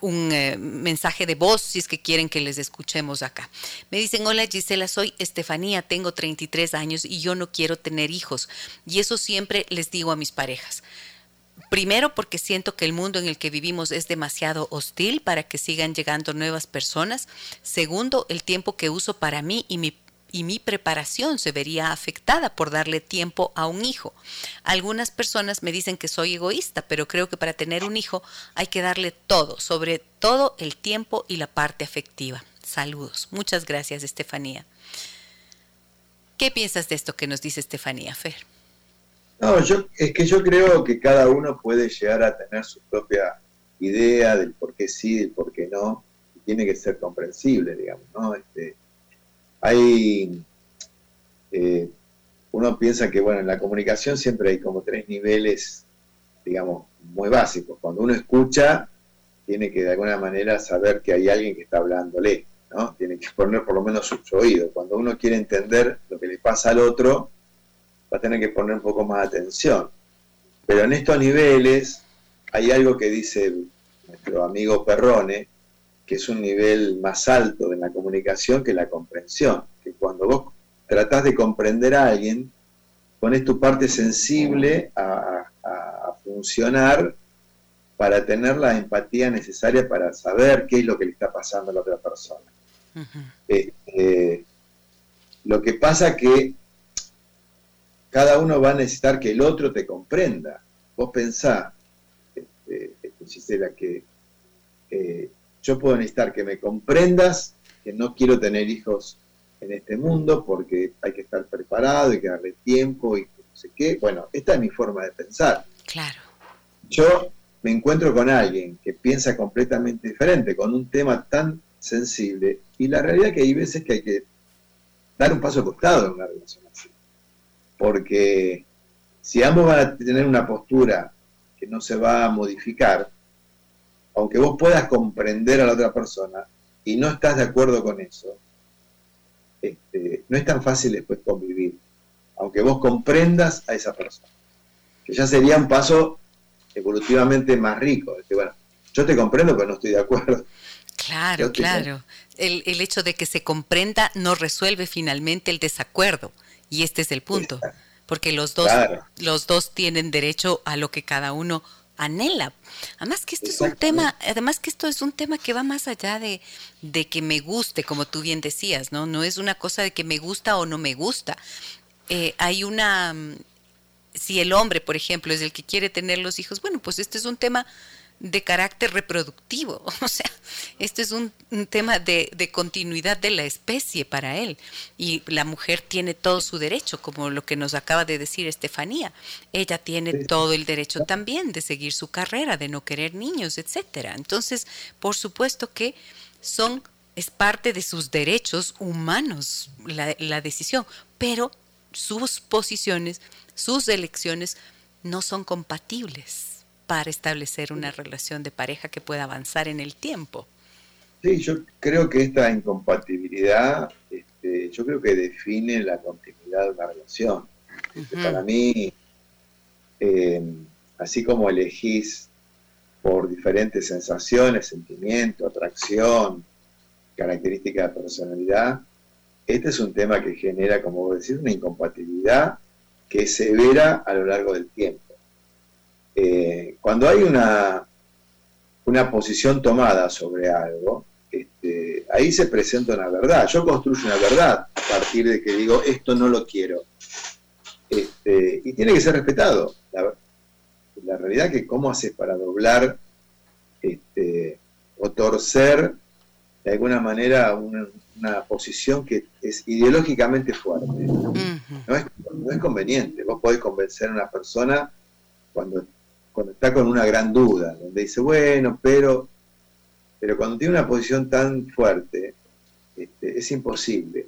un eh, mensaje de voz si es que quieren que les escuchemos acá. Me dicen, hola Gisela, soy Estefanía, tengo 33 años y yo no quiero tener hijos. Y eso siempre les digo a mis parejas. Primero porque siento que el mundo en el que vivimos es demasiado hostil para que sigan llegando nuevas personas. Segundo, el tiempo que uso para mí y mi preparación se vería afectada por darle tiempo a un hijo. Algunas personas me dicen que soy egoísta, pero creo que para tener un hijo hay que darle todo, sobre todo el tiempo y la parte afectiva. Saludos. Muchas gracias, Estefanía. ¿Qué piensas de esto que nos dice Estefanía Fer? No, yo, es que yo creo que cada uno puede llegar a tener su propia idea del por qué sí, del por qué no, y tiene que ser comprensible, digamos, ¿no? Este, hay, eh, uno piensa que, bueno, en la comunicación siempre hay como tres niveles, digamos, muy básicos. Cuando uno escucha, tiene que de alguna manera saber que hay alguien que está hablándole, ¿no? Tiene que poner por lo menos su oído. Cuando uno quiere entender lo que le pasa al otro, va a tener que poner un poco más atención. Pero en estos niveles hay algo que dice nuestro amigo Perrone, que es un nivel más alto en la comunicación que la comprensión, que cuando vos tratás de comprender a alguien, pones tu parte sensible a, funcionar para tener la empatía necesaria para saber qué es lo que le está pasando a la otra persona. Este, lo que pasa que cada uno va a necesitar que el otro te comprenda. Vos pensá, este, Gisela, que yo puedo necesitar que me comprendas, que no quiero tener hijos en este mundo porque hay que estar preparado, hay que darle tiempo y no sé qué. Bueno, esta es mi forma de pensar. Claro. Yo me encuentro con alguien que piensa completamente diferente, con un tema tan sensible, y la realidad es que hay veces que hay que dar un paso costado en una relación así. Porque si ambos van a tener una postura que no se va a modificar, aunque vos puedas comprender a la otra persona y no estás de acuerdo con eso, este, no es tan fácil después convivir, aunque vos comprendas a esa persona, que ya sería un paso evolutivamente más rico. bueno, yo te comprendo, pero no estoy de acuerdo. Claro, claro. El, el, hecho de que se comprenda no resuelve finalmente el desacuerdo. Y este es el punto. Porque los dos, los dos tienen derecho a lo que cada uno anhela. Además que esto es un tema, además que esto es un tema que va más allá de, de, que me guste, como tú bien decías, ¿no? No es una cosa de que me gusta o no me gusta. Eh, hay una, mm, si el hombre, por ejemplo, es el que quiere tener los hijos, bueno, pues este es un tema de carácter reproductivo. <laughs> O sea, este es un, tema de, continuidad de la especie para él. Y la mujer tiene todo su derecho, como lo que nos acaba de decir Estefanía. Ella tiene todo el derecho también de seguir su carrera, de no querer niños, etcétera. Entonces, por supuesto que son, es parte de sus derechos humanos la, la decisión, pero sus posiciones, sus elecciones no son compatibles para establecer una relación de pareja que pueda avanzar en el tiempo. Sí, yo creo que esta incompatibilidad, este, yo creo que define la continuidad de una relación. Para mí, eh, así como elegís por diferentes sensaciones, sentimientos, atracción, características de personalidad, este es un tema que genera, como vos decís, una incompatibilidad que es severa a lo largo del tiempo. Eh, cuando hay una, una posición tomada sobre algo, este, ahí se presenta una verdad. Yo construyo una verdad a partir de que digo, esto no lo quiero. Este, y tiene que ser respetado. La, la realidad que cómo haces para doblar este, o torcer de alguna manera una, posición que es ideológicamente fuerte. no, es, conveniente. Vos podés convencer a una persona cuando, cuando está con una gran duda, donde dice, bueno, pero, pero cuando tiene una posición tan fuerte, este, es imposible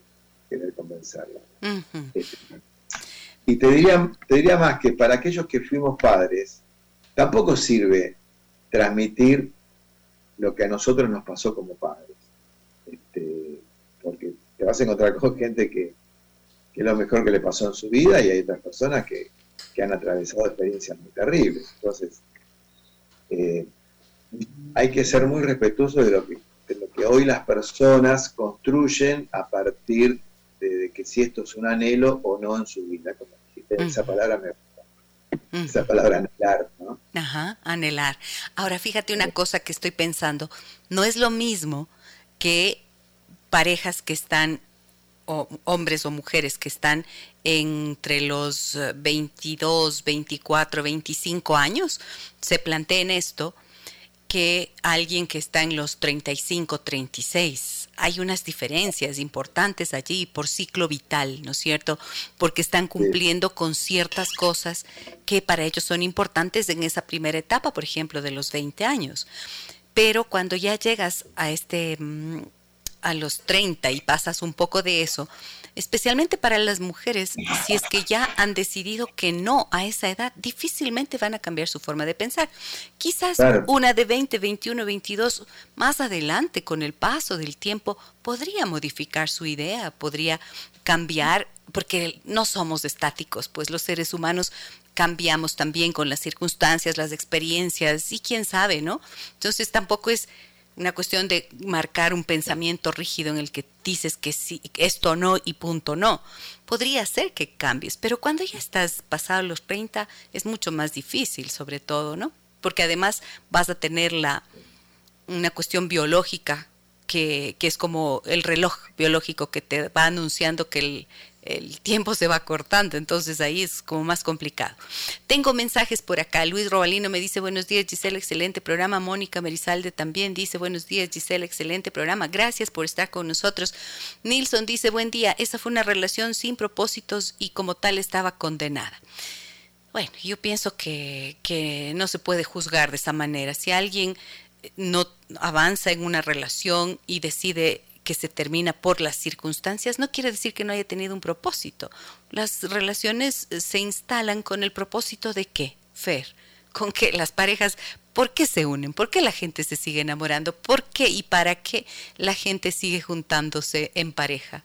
querer convencerla. Este, y te diría, te diría más que para aquellos que fuimos padres, tampoco sirve transmitir lo que a nosotros nos pasó como padres. Este, porque te vas a encontrar con gente que, es lo mejor que le pasó en su vida y hay otras personas que, han atravesado experiencias muy terribles. Entonces, eh, hay que ser muy respetuoso de lo, que, lo que hoy las personas construyen a partir de, que si esto es un anhelo o no en su vida. Como dijiste, esa palabra me esa palabra anhelar, ¿no? Ajá, anhelar. Ahora fíjate una cosa que estoy pensando, no es lo mismo que parejas que están, o hombres o mujeres que están entre los 22, 24, 25 años, se planteen esto, que alguien que está en los 35, 36. Hay unas diferencias importantes allí por ciclo vital, ¿no es cierto? Porque están cumpliendo con ciertas cosas que para ellos son importantes en esa primera etapa, por ejemplo, de los 20 años. Pero cuando ya llegas a este mm, a los 30 y pasas un poco de eso, especialmente para las mujeres, si es que ya han decidido que no a esa edad, difícilmente van a cambiar su forma de pensar. Quizás una de 20, 21, 22, más adelante, con el paso del tiempo, podría modificar su idea, podría cambiar, porque no somos estáticos, pues los seres humanos cambiamos también con las circunstancias, las experiencias y quién sabe, ¿no? Entonces tampoco es una cuestión de marcar un pensamiento rígido en el que dices que sí, esto no y punto no. Podría ser que cambies, pero cuando ya estás pasado los 30 es mucho más difícil, sobre todo, ¿no? Porque además vas a tener la, una cuestión biológica que, que es como el reloj biológico que te va anunciando que el, el tiempo se va cortando, entonces ahí es como más complicado. Tengo mensajes por acá. Luis Robalino me dice buenos días Gisela, excelente programa. Mónica Merizalde también dice buenos días Gisela, excelente programa. Gracias por estar con nosotros. Nilson dice buen día, esa fue una relación sin propósitos y como tal estaba condenada. Bueno, yo pienso que, que no se puede juzgar de esa manera. Si alguien no avanza en una relación y decide que se termina por las circunstancias, no quiere decir que no haya tenido un propósito. Las relaciones eh, se instalan con el propósito de qué, Fer, con que las parejas, ¿por qué se unen? ¿Por qué la gente se sigue enamorando? ¿Por qué y para qué la gente sigue juntándose en pareja?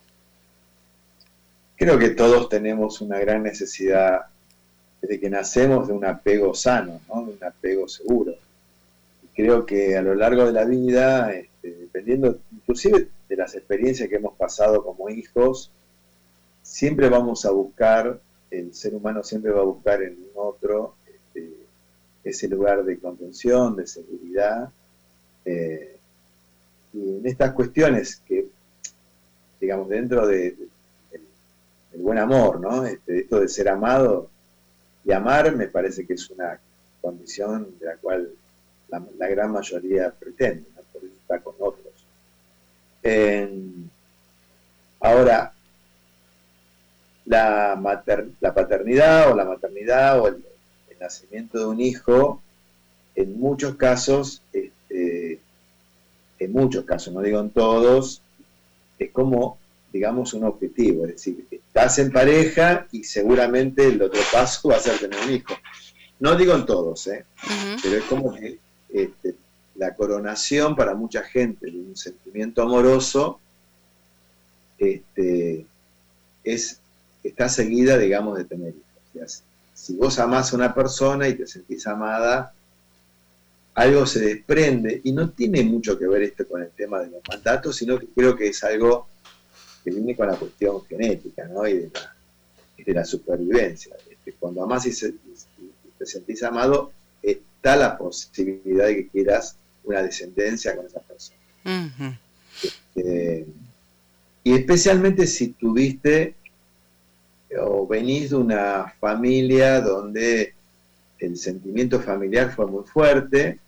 Creo que todos tenemos una gran necesidad desde que nacemos de un apego sano, ¿no? de un apego seguro. Creo que a lo largo de la vida, este, dependiendo, inclusive de las experiencias que hemos pasado como hijos, siempre vamos a buscar, el ser humano siempre va a buscar en otro este, ese lugar de contención, de seguridad. Eh, y en estas cuestiones que, digamos, dentro de, del buen amor, ¿no? Este, esto de ser amado y amar me parece que es una condición de la cual la, gran mayoría pretende, por eso está con otros ahora, la, la paternidad o la maternidad o el, nacimiento de un hijo, en muchos casos, este, en muchos casos, no digo en todos, es como, digamos, un objetivo. Es decir, estás en pareja y seguramente el otro paso <laughs> va a ser tener un hijo. No digo en todos, ¿eh? pero es como que este, la coronación para mucha gente de un sentimiento amoroso este, es, está seguida, digamos, de tener hijos. si vos amás a una persona y te sentís amada, algo se desprende, y no tiene mucho que ver esto con el tema de los mandatos, sino que creo que es algo que viene con la cuestión genética, ¿no? Y de la, de la supervivencia. Este, cuando amás y, te sentís amado, está la posibilidad de que quieras una descendencia con esa persona. Este, y especialmente si tuviste o venís de una familia donde el sentimiento familiar fue muy fuerte,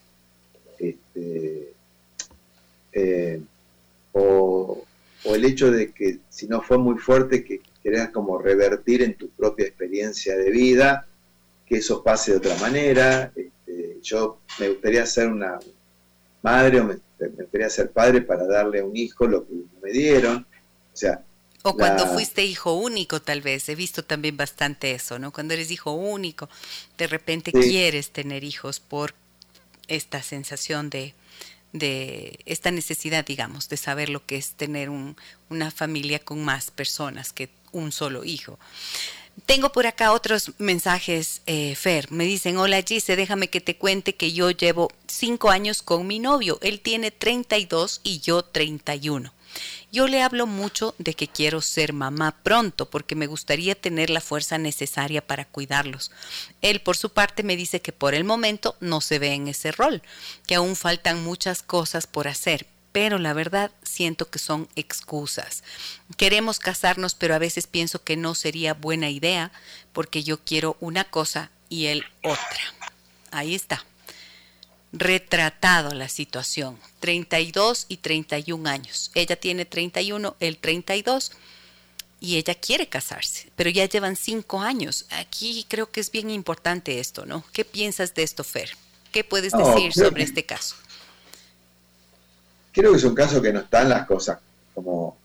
este, eh, o, el hecho de que si no fue muy fuerte, que querés como revertir en tu propia experiencia de vida, que eso pase de otra manera. Yo me gustaría ser una madre o me, gustaría ser padre para darle a un hijo lo que me dieron. O sea, o cuando fuiste hijo único, tal vez. He visto también bastante eso, ¿no? Cuando eres hijo único, de repente quieres tener hijos por esta sensación de, de esta necesidad, digamos, de saber lo que es tener un, una familia con más personas que un solo hijo. Tengo por acá otros mensajes, eh, Fer. Me dicen, hola Gise, déjame que te cuente que yo llevo cinco años con mi novio. Él tiene 32 y yo 31. Yo le hablo mucho de que quiero ser mamá pronto porque me gustaría tener la fuerza necesaria para cuidarlos. Él por su parte me dice que por el momento no se ve en ese rol, que aún faltan muchas cosas por hacer, pero la verdad siento que son excusas. Queremos casarnos, pero a veces pienso que no sería buena idea porque yo quiero una cosa y él otra. Ahí está retratado la situación. 32 y 31 años. Ella tiene 31, él 32 y ella quiere casarse, pero ya llevan 5 años. Aquí creo que es bien importante esto, ¿no? ¿Qué piensas de esto, Fer? ¿Qué puedes decir sobre este caso? Creo que es un caso que no están las cosas como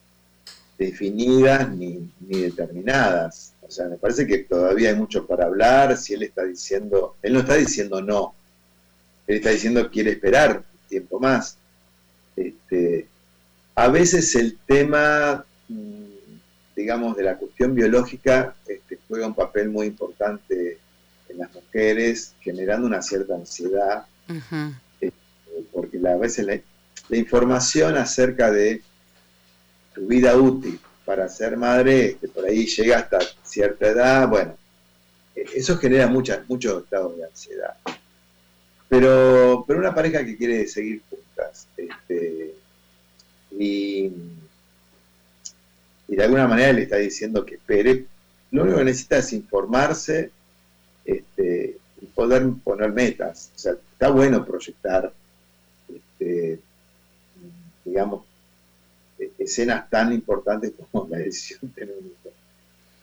definidas ni, ni determinadas. O sea, me parece que todavía hay mucho para hablar. Si él está diciendo, él no está diciendo no, él está diciendo quiere esperar tiempo más. Este, a veces el tema, mm, digamos, de la cuestión biológica este, juega un papel muy importante en las mujeres, generando una cierta ansiedad, este, porque a veces la, información acerca de tu vida útil para ser madre, por ahí llega hasta cierta edad, bueno, e, eso genera muchas, muchos estados de ansiedad. Pero, pero una pareja que quiere seguir juntas. Este, y, de alguna manera le está diciendo que espere. Lo único que necesita es informarse este, y poder poner metas. Está bueno proyectar, este, digamos, escenas tan importantes <laughs> como la decisión hijo.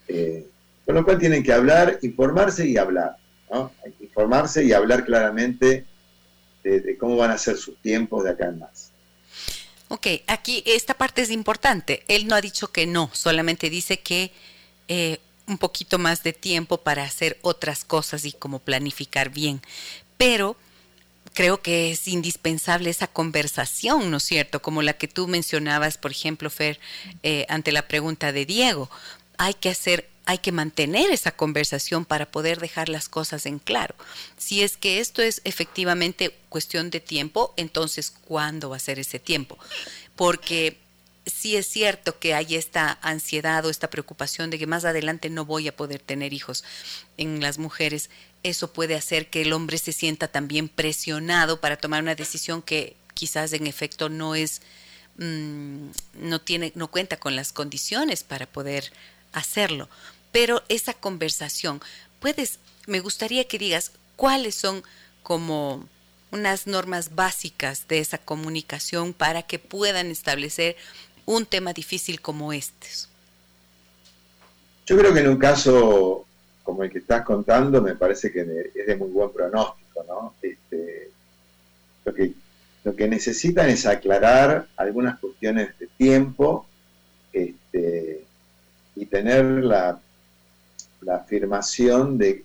Eh, con lo cual tienen que hablar, informarse y hablar. Hay que informarse y hablar claramente de, cómo van a ser sus tiempos de acá en más. Ok, aquí esta parte es importante. Él no ha dicho que no, solamente dice que eh, un poquito más de tiempo para hacer otras cosas y como planificar bien. Pero creo que es indispensable esa conversación, ¿no es cierto? Como la que tú mencionabas, por ejemplo, Fer, eh, ante la pregunta de Diego. Hay que hacer hay que mantener esa conversación para poder dejar las cosas en claro. Si es que esto es efectivamente cuestión de tiempo, entonces ¿cuándo va a ser ese tiempo? Porque si es cierto que hay esta ansiedad o esta preocupación de que más adelante no voy a poder tener hijos en las mujeres. Eso puede hacer que el hombre se sienta también presionado para tomar una decisión que quizás en efecto no es, mm, no tiene, no cuenta con las condiciones para poder hacerlo pero esa conversación, puedes, me gustaría que digas cuáles son como unas normas básicas de esa comunicación para que puedan establecer un tema difícil como este. Yo creo que en un caso como el que estás contando, me parece que es de muy buen pronóstico, ¿no? Este, lo, que, lo que necesitan es aclarar algunas cuestiones de tiempo este, y tener la la afirmación de,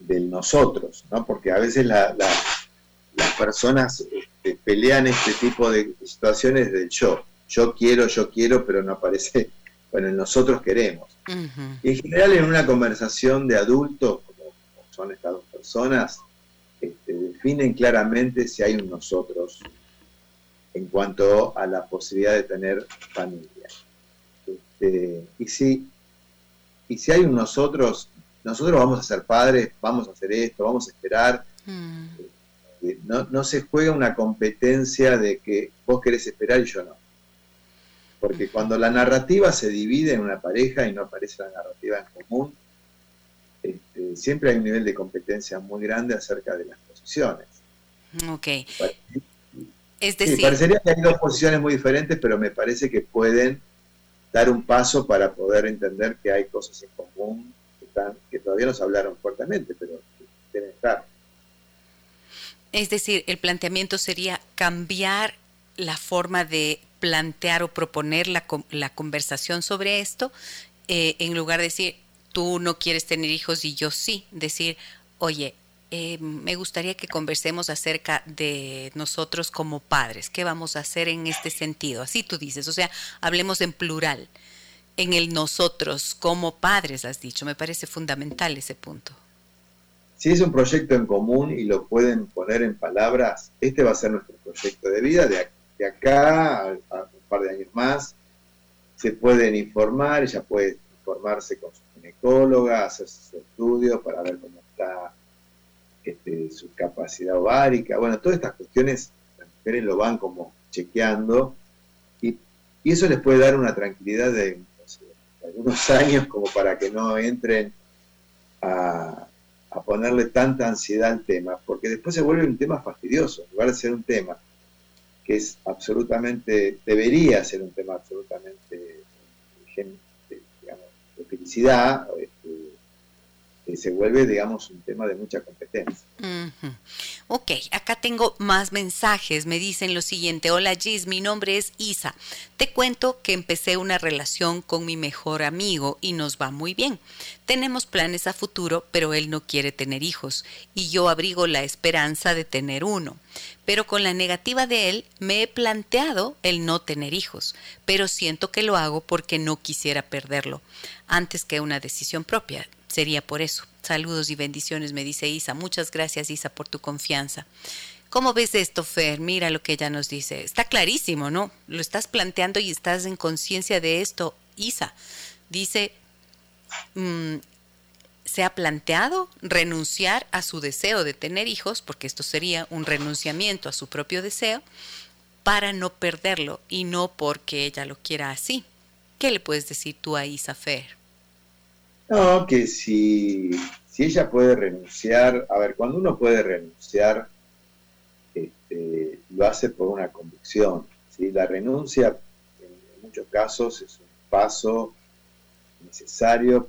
del nosotros, ¿no? porque a veces las personas este, pelean este tipo de situaciones del yo. Yo quiero, yo quiero, pero no aparece, bueno, nosotros queremos. Y en general en una conversación de adultos, como, son estas dos personas, este, definen claramente si hay un nosotros en cuanto a la posibilidad de tener familia. Este, y, si, y si hay un nosotros, nosotros vamos a ser padres, vamos a hacer esto, vamos a esperar. Mm. Este, no, no se juega una competencia de que vos querés esperar y yo no. Porque cuando la narrativa se divide en una pareja y no aparece la narrativa en común, este, siempre hay un nivel de competencia muy grande acerca de las posiciones. Ok. Es decir, parecería que hay dos posiciones muy diferentes, pero me parece que pueden dar un paso para poder entender que hay cosas en común que, están, que todavía no se hablaron fuertemente, pero que deben estar. Es decir, el planteamiento sería cambiar la forma de plantear o proponer la, la conversación sobre esto, eh, en lugar de decir, tú no quieres tener hijos y yo sí, decir, oye, eh, me gustaría que conversemos acerca de nosotros como padres. ¿Qué vamos a hacer en este sentido? Así tú dices, o sea, hablemos en plural. En el nosotros como padres, has dicho. Me parece fundamental ese punto. Si es un proyecto en común y lo pueden poner en palabras, este va a ser nuestro proyecto de vida de, acá a, un par de años más. Se pueden informar, ella puede informarse con su ginecóloga, hacer su estudio para ver cómo está este, su capacidad ovárica, bueno, todas estas cuestiones las mujeres lo van como chequeando y, eso les puede dar una tranquilidad de, algunos <laughs> años como para que no entren a, ponerle tanta ansiedad al tema, porque después se vuelve un tema fastidioso, en lugar de ser un tema que es absolutamente, debería ser un tema absolutamente digamos, de felicidad, se vuelve, digamos, un tema de mucha competencia. Ok, acá tengo más mensajes. Me dicen lo siguiente. Hola Gis, mi nombre es Isa. Te cuento que empecé una relación con mi mejor amigo y nos va muy bien. Tenemos planes a futuro, pero él no quiere tener hijos y yo abrigo la esperanza de tener uno. Pero con la negativa de él me he planteado el no tener hijos, pero siento que lo hago porque no quisiera perderlo, antes que una decisión propia sería por eso. Saludos y bendiciones, me dice Isa. Muchas gracias, Isa, por tu confianza. ¿Cómo ves esto, Fer? Mira lo que ella nos dice. Está clarísimo, ¿no? Lo estás planteando y estás en conciencia de esto, Isa. Dice, mm, se ha planteado renunciar a su deseo de tener hijos, porque esto sería un renunciamiento a su propio deseo, para no perderlo y no porque ella lo quiera así. ¿Qué le puedes decir tú a Isa Fer? No, que si, si ella puede renunciar, a ver, cuando uno puede renunciar, este, lo hace por una convicción. ¿sí? La renuncia, en, muchos casos, es un paso necesario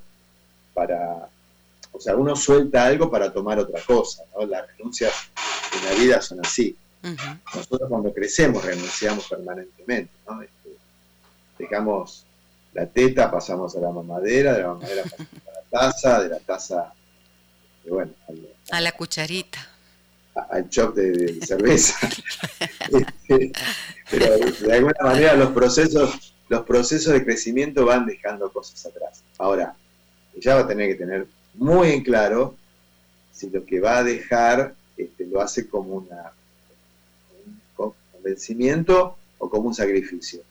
para, o sea, uno suelta algo para tomar otra cosa, ¿no? Las renuncias en la vida son así. Nosotros cuando crecemos renunciamos permanentemente, ¿no? Este, dejamos la teta, pasamos a la mamadera, de la mamadera pasamos a la taza, de la taza, bueno, a la cucharita. al chop de, cerveza. <laughs> Este, pero de alguna manera los procesos, los procesos de crecimiento van dejando cosas atrás. Ahora, ella va a tener que tener muy en claro si lo que va a dejar este, lo hace como una, un convencimiento o como un sacrificio.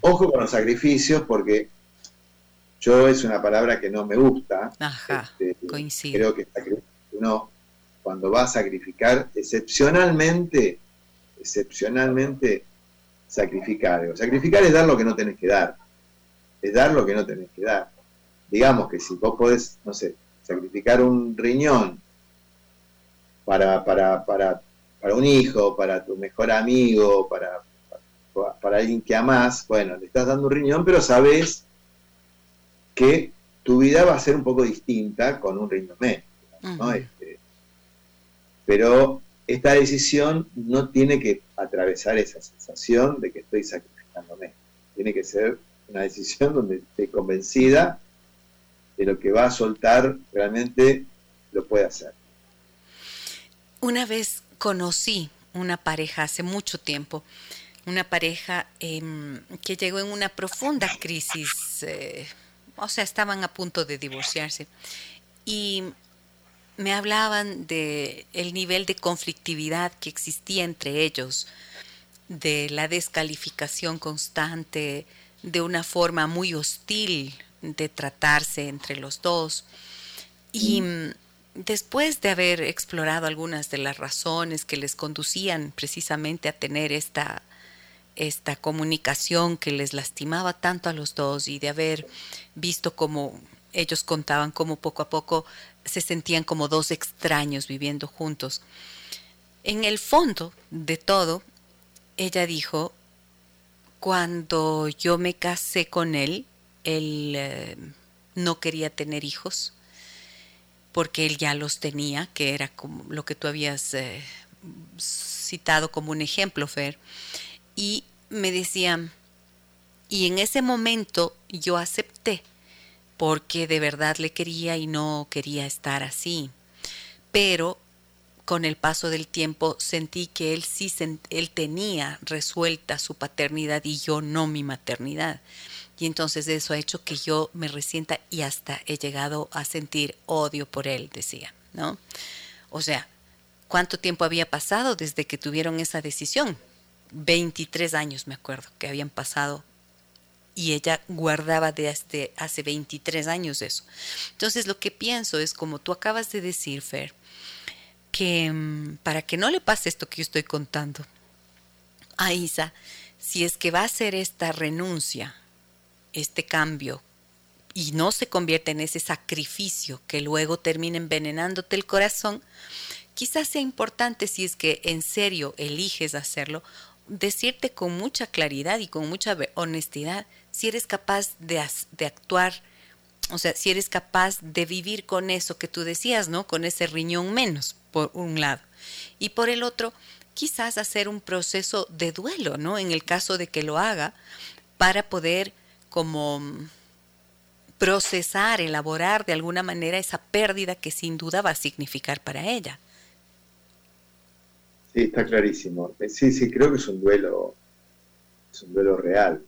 Ojo con los sacrificios porque yo es una palabra que no me gusta. Ajá, este, coincido. Creo que uno cuando va a sacrificar, excepcionalmente, excepcionalmente sacrificar algo. Sacrificar es dar lo que no tenés que dar. Es dar lo que no tenés que dar. Digamos que si vos podés, no sé, sacrificar un riñón para, para, para, para un hijo, para tu mejor amigo, para para alguien que amas, bueno, le estás dando un riñón, pero sabes que tu vida va a ser un poco distinta con un riñón menos. Este, pero esta decisión no tiene que atravesar esa sensación de que estoy sacrificándome. Tiene que ser una decisión donde esté convencida de lo que va a soltar realmente lo puede hacer. Una vez conocí una pareja hace mucho tiempo, una pareja em, que llegó en una profunda crisis, eh, o sea, estaban a punto de divorciarse. Y me hablaban de el nivel de conflictividad que existía entre ellos, de la descalificación constante, de una forma muy hostil de tratarse entre los dos. Y después de haber explorado algunas de las razones que les conducían precisamente a tener esta, esta comunicación que les lastimaba tanto a los dos y de haber visto cómo ellos contaban cómo poco a poco se sentían como dos extraños viviendo juntos. En el fondo de todo, ella dijo, cuando yo me casé con él, él eh, no quería tener hijos porque él ya los tenía, que era lo que tú habías eh, citado como un ejemplo, Fer. Y me decía, y en ese momento yo acepté, porque de verdad le quería y no quería estar así. Pero con el paso del tiempo sentí que él sí él tenía resuelta su paternidad y yo no mi maternidad. Y entonces eso ha hecho que yo me resienta y hasta he llegado a sentir odio por él, decía, ¿no? O sea, ¿cuánto tiempo había pasado desde que tuvieron esa decisión? 23 años me acuerdo que habían pasado y ella guardaba desde hace 23 años eso. Entonces lo que pienso es como tú acabas de decir, Fer, que mm, para que no le pase esto que yo estoy contando a Isa, si es que va a hacer esta renuncia este cambio y no se convierte en ese sacrificio que luego termina envenenándote el corazón, quizás sea importante si es que en serio eliges hacerlo, decirte con mucha claridad y con mucha honestidad si eres capaz de, de actuar, o sea, si eres capaz de vivir con eso que tú decías, ¿no? Con ese riñón menos, por un lado. Y por el otro, quizás hacer un proceso de duelo, ¿no? En el caso de que lo haga, para poder como procesar, elaborar de alguna manera esa pérdida que sin duda va a significar para ella. Sí, está clarísimo. Eh, sí, sí, creo que es un duelo, es un duelo real.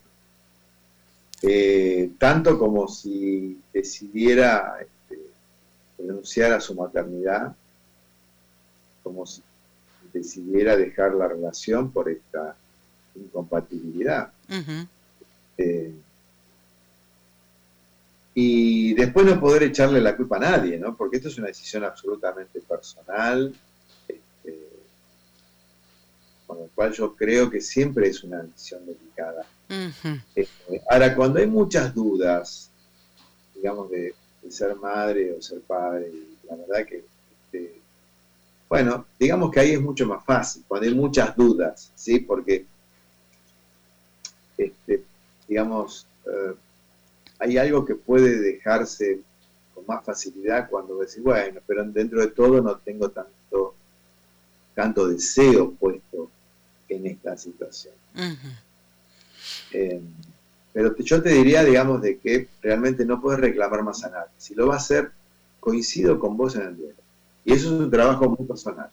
Eh, tanto como si decidiera este, renunciar a su maternidad, como si decidiera dejar la relación por esta incompatibilidad. y después no poder echarle la culpa a nadie, ¿no? Porque esto es una decisión absolutamente personal, con lo cual yo creo que siempre es una decisión delicada. Este, ahora, cuando hay muchas dudas, digamos, de, ser madre o ser padre, la verdad que, este, bueno, digamos que ahí es mucho más fácil, cuando hay muchas dudas, ¿sí? Porque, este, digamos, eh, hay algo que puede dejarse con más facilidad cuando decís, bueno, pero dentro de todo no tengo tanto, tanto deseo puesto en esta situación. Eh, pero yo te diría, digamos, de que realmente no puedes reclamar más a nadie. Si lo va a hacer, coincido con vos en el duelo. Y eso es un trabajo muy personal.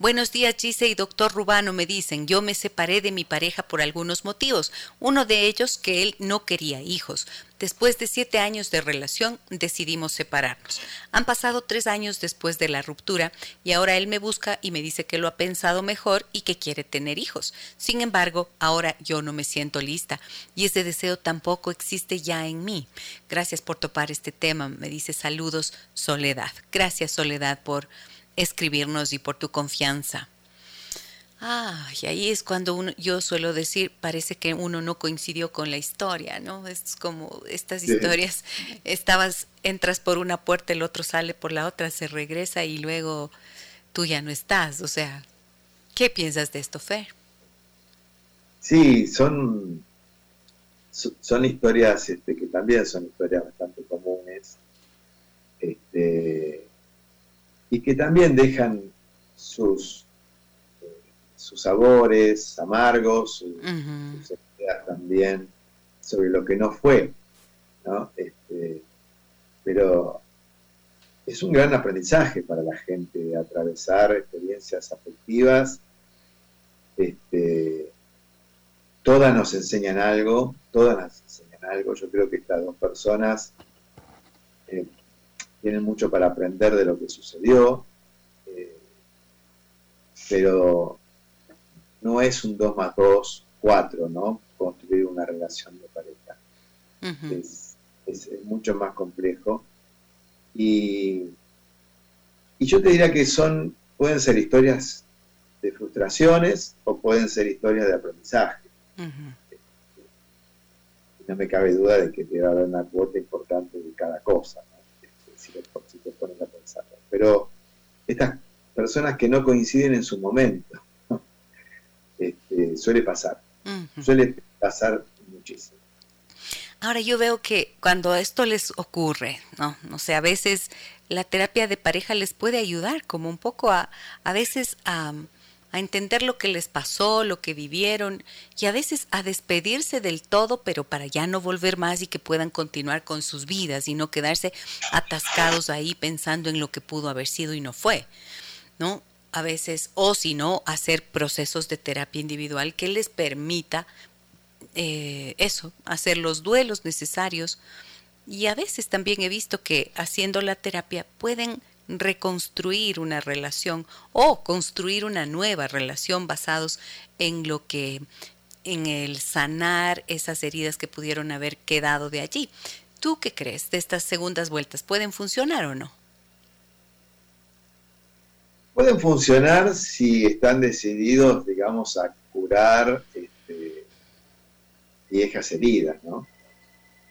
Buenos días, Gise y doctor Rubano. Me dicen, yo me separé de mi pareja por algunos motivos. Uno de ellos que él no quería hijos. Después de siete años de relación, decidimos separarnos. Han pasado tres años después de la ruptura y ahora él me busca y me dice que lo ha pensado mejor y que quiere tener hijos. Sin embargo, ahora yo no me siento lista y ese deseo tampoco existe ya en mí. Gracias por topar este tema. Me dice saludos, Soledad. Gracias, Soledad, por escribirnos y por tu confianza. Ah, y ahí es cuando uno, yo suelo decir, parece que uno no coincidió con la historia, ¿no? Es como estas historias, estabas, entras por una puerta, el otro sale por la otra, se regresa y luego tú ya no estás. O sea, ¿qué piensas de esto, Fer? Sí, son, son historias este, que también son historias bastante comunes. Este, y que también dejan sus, sus sabores amargos, sus, ideas también sobre lo que no fue, ¿no? Este, pero es un gran aprendizaje para la gente atravesar experiencias afectivas. Este, todas nos enseñan algo, todas nos enseñan algo. Yo creo que estas dos personas eh, tienen mucho para aprender de lo que sucedió, eh, pero no es un 2 más 2, 4, ¿no? Construir una relación de pareja. es, es, mucho más complejo. Y, y yo te diría que son, pueden ser historias de frustraciones o pueden ser historias de aprendizaje. No me cabe duda de que te va a haber una cuota importante de cada cosa, este, si, te, pones a pensar. Pero estas personas que no coinciden en su momento, este, suele pasar, suele pasar muchísimo. Ahora yo veo que cuando esto les ocurre, ¿no? No sé, a veces la terapia de pareja les puede ayudar como un poco a, a veces a, a entender lo que les pasó, lo que vivieron y a veces a despedirse del todo, pero para ya no volver más y que puedan continuar con sus vidas y no quedarse atascados ahí pensando en lo que pudo haber sido y no fue, ¿no? A veces, o si no, hacer procesos de terapia individual que les permita eh, eso, hacer los duelos necesarios. Y a veces también he visto que haciendo la terapia pueden reconstruir una relación o construir una nueva relación basados en lo que en el sanar esas heridas que pudieron haber quedado de allí. ¿Tú qué crees de estas segundas vueltas? ¿Pueden funcionar o no? Pueden funcionar si están decididos, digamos, a curar viejas heridas, ¿no?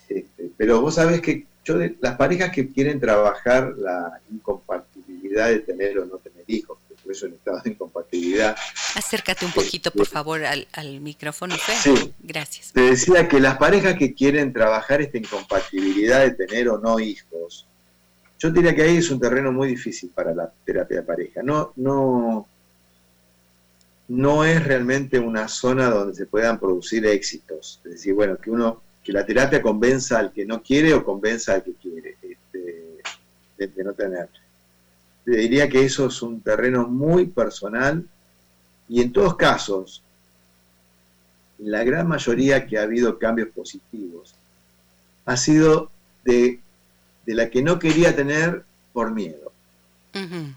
Este, pero vos sabés que yo las parejas que quieren trabajar la incompatibilidad de tener o no tener hijos, que por eso el estado de incompatibilidad. Acércate un poquito, por favor, al, micrófono, Sí. Gracias. Te decía que las parejas que quieren trabajar esta incompatibilidad de tener o no hijos, yo diría que ahí es un terreno muy difícil para la terapia de pareja. No, no, no es realmente una zona donde se puedan producir éxitos. Es decir, bueno, que uno, que la terapia convenza al que no quiere o convenza al que quiere este, de, no tener. diría que eso es un terreno muy personal y en todos casos, la gran mayoría que ha habido cambios positivos ha sido de, la que no quería tener por miedo.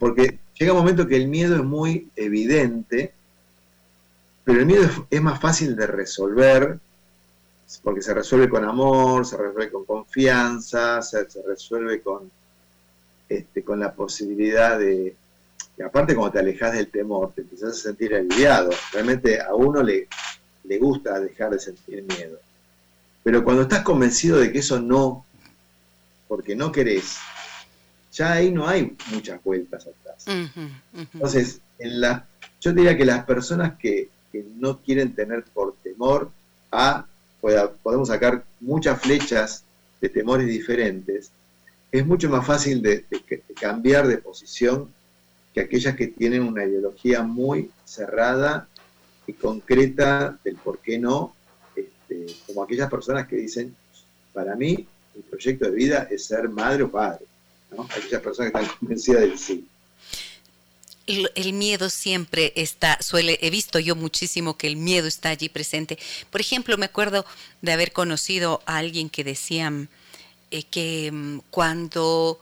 Porque llega un momento que el miedo es muy evidente pero el miedo es, más fácil de resolver porque se resuelve con amor, se resuelve con confianza, se, resuelve con, este, con la posibilidad de... Y aparte cuando te alejas del temor, te empiezas a sentir aliviado. Realmente a uno le, le gusta dejar de sentir miedo. Pero cuando estás convencido de que eso no, porque no querés, ya ahí no hay muchas vueltas atrás. Entonces, en la, yo diría que las personas que que no quieren tener por temor a, podemos sacar muchas flechas de temores diferentes, es mucho más fácil de, cambiar de posición que aquellas que tienen una ideología muy cerrada y concreta del por qué no, este, como aquellas personas que dicen, para mí el proyecto de vida es ser madre o padre, aquellas personas que están convencidas del sí el, miedo siempre está, suele, he visto yo muchísimo que el miedo está allí presente. Por ejemplo, me acuerdo de haber conocido a alguien que decía eh, que mm, cuando,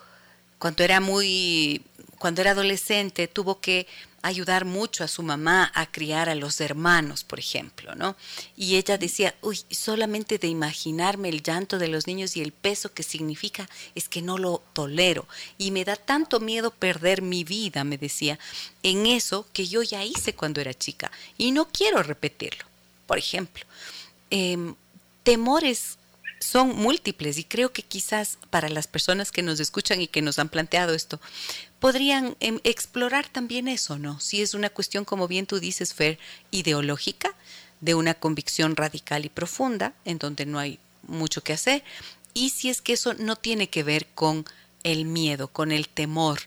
cuando era muy, cuando era adolescente tuvo que ayudar mucho a su mamá a criar a los hermanos, por ejemplo, ¿no? Y ella decía, uy, solamente de imaginarme el llanto de los niños y el peso que significa es que no lo tolero. Y me da tanto miedo perder mi vida, me decía, en eso que yo ya hice cuando era chica. Y no quiero repetirlo. Por ejemplo, em, temores son múltiples y creo que quizás para las personas que nos escuchan y que nos han planteado esto, podrían em, explorar también eso, ¿no? Si es una cuestión, como bien tú dices, Fer, ideológica, de una convicción radical y profunda, en donde no hay mucho que hacer, y si es que eso no tiene que ver con el miedo, con el temor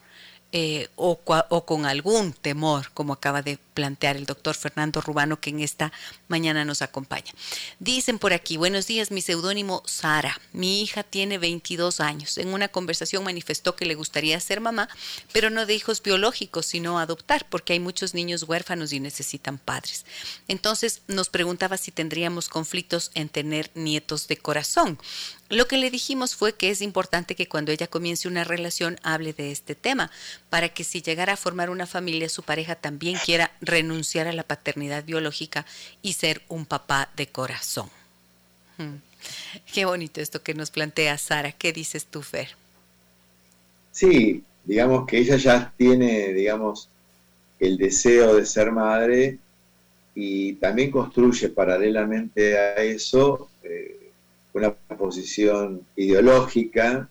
eh, o, o, con algún temor, como acaba de plantear el doctor Fernando Rubano, que en esta mañana nos acompaña. Dicen por aquí, buenos días, mi seudónimo Sara. Mi hija tiene 22 años. En una conversación manifestó que le gustaría ser mamá, pero no de hijos biológicos, sino adoptar, porque hay muchos niños huérfanos y necesitan padres. Entonces nos preguntaba si tendríamos conflictos en tener nietos de corazón. Lo que le dijimos fue que es importante que cuando ella comience una relación hable de este tema, para que si llegara a formar una familia, su pareja también quiera renunciar a la paternidad biológica y ser un papá de corazón. Hmm. Qué bonito esto que nos plantea Sara. ¿Qué dices tú, Fer? Sí, digamos que ella ya tiene, digamos, el deseo de ser madre y también construye paralelamente a eso eh, una posición ideológica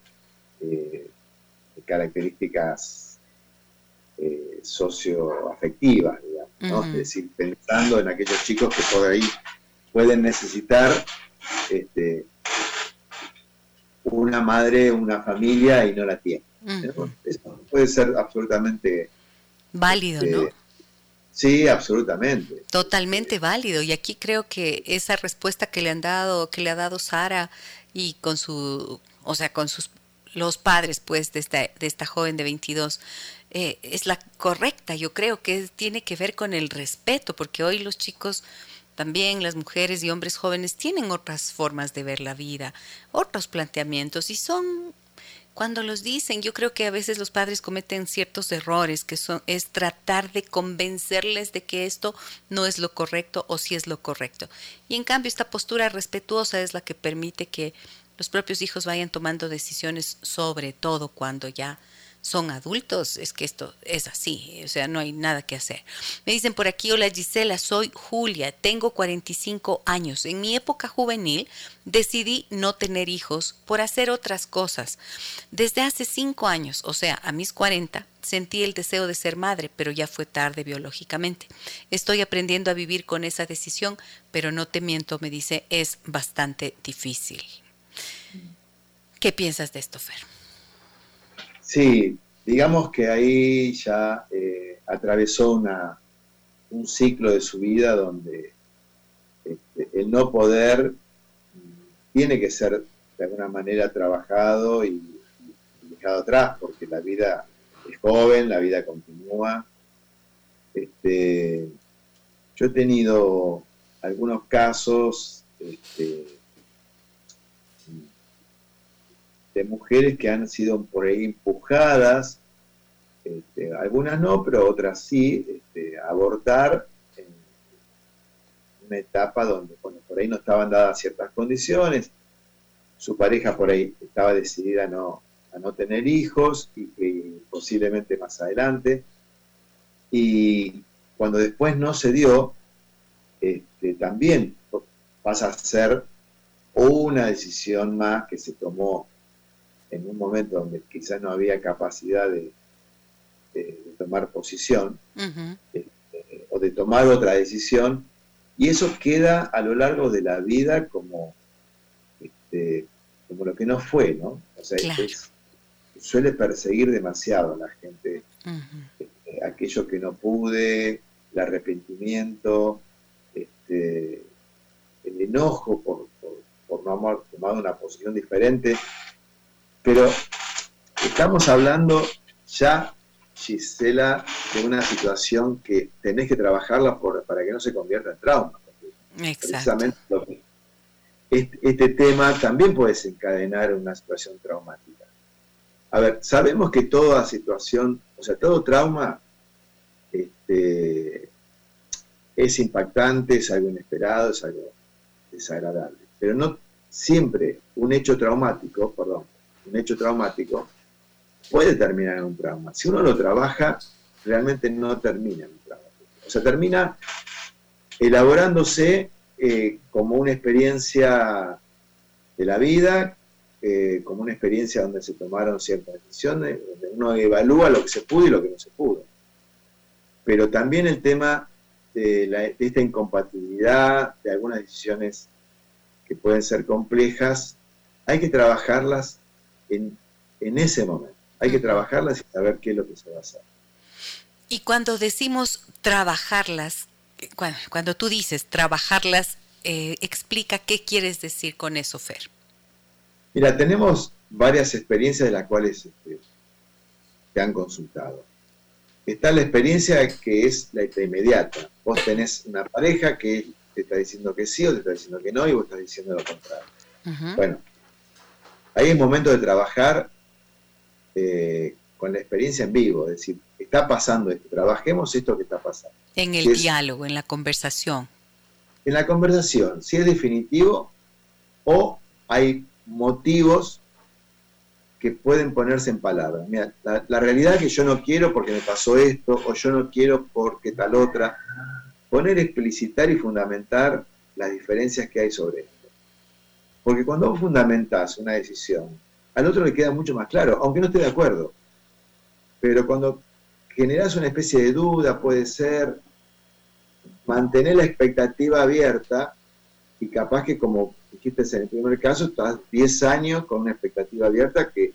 eh, de características eh, socioafectivas, digamos, es decir, pensando en aquellos chicos que por ahí pueden necesitar este, una madre, una familia y no la tienen. Eso puede ser absolutamente válido, ¿no? Este, Sí, absolutamente. Totalmente válido. Y aquí creo que esa respuesta que le han dado, que le ha dado Sara y con su, o sea, con sus los padres pues de esta, de esta joven de 22 eh, es la correcta. Yo creo que tiene que ver con el respeto, porque hoy los chicos también las mujeres y hombres jóvenes tienen otras formas de ver la vida, otros planteamientos y son cuando los dicen, yo creo que a veces los padres cometen ciertos errores, que son, es tratar de convencerles de que esto no es lo correcto o si es lo correcto. Y en cambio esta postura respetuosa es la que permite que los propios hijos vayan tomando decisiones sobre todo cuando ya son adultos, es que esto es así, o sea, no hay nada que hacer. Me dicen por aquí, hola Gisela, soy Julia, tengo 45 años. En mi época juvenil decidí no tener hijos por hacer otras cosas. Desde hace 5 años, o sea, a mis 40, sentí el deseo de ser madre, pero ya fue tarde biológicamente. Estoy aprendiendo a vivir con esa decisión, pero no te miento, me dice, es bastante difícil. ¿Qué piensas de esto, Fer? Sí, digamos que ahí ya eh, atravesó una, un ciclo de su vida donde este, el no poder tiene que ser de alguna manera trabajado y, dejado atrás, porque la vida es joven, la vida continúa. Este, yo he tenido algunos casos este, de mujeres que han sido por ahí empujadas, este, algunas no, pero otras sí, este, abortar en una etapa donde por ahí no estaban dadas ciertas condiciones, su pareja por ahí estaba decidida a no, a no tener hijos y, posiblemente más adelante, y cuando después no se dio, este, también pasa a ser una decisión más que se tomó en un momento donde quizás no había capacidad de, tomar posición este, o de tomar otra decisión, y eso queda a lo largo de la vida como, este, como lo que no fue, ¿no? O sea, suele perseguir demasiado a la gente este, aquello que no pude, el arrepentimiento, el enojo por, por no haber tomado una posición diferente pero estamos hablando ya, Gisela, de una situación que tenés que trabajarla para que no se convierta en trauma. Precisamente este, este, tema también puede desencadenar una situación traumática. A ver, sabemos que toda situación, o sea, todo trauma este, es impactante, es algo inesperado, es algo desagradable. Pero no siempre un hecho traumático, perdón, un hecho traumático, puede terminar en un trauma. Si uno lo trabaja, realmente no termina en un trauma. O sea, termina elaborándose eh, como una experiencia de la vida, eh, como una experiencia donde se tomaron ciertas decisiones, donde uno evalúa lo que se pudo y lo que no se pudo. Pero también el tema de, de esta incompatibilidad, de algunas decisiones que pueden ser complejas, hay que trabajarlas en, ese momento. Hay que trabajarlas y saber qué es lo que se va a hacer. Y cuando decimos trabajarlas, cuando, tú dices trabajarlas, eh, explica qué quieres decir con eso, Fer. Mira, tenemos varias experiencias de las cuales este, te han consultado. Está la experiencia que es la inmediata. Vos tenés una pareja que te está diciendo que sí o te está diciendo que no y vos estás diciendo lo contrario. Bueno, ahí es momento de trabajar eh, con la experiencia en vivo, es decir, está pasando esto, trabajemos esto que está pasando. En el diálogo, en la conversación. En la conversación, si es definitivo o hay motivos que pueden ponerse en palabras. Mira, la, realidad es que yo no quiero porque me pasó esto, o yo no quiero porque tal otra. Poner, explicitar y fundamentar las diferencias que hay sobre esto. Porque cuando vos fundamentás una decisión, al otro le queda mucho más claro, aunque no esté de acuerdo. Pero cuando generas una especie de duda, puede ser mantener la expectativa abierta y capaz que como dijiste en el primer caso, estás 10 años con una expectativa abierta que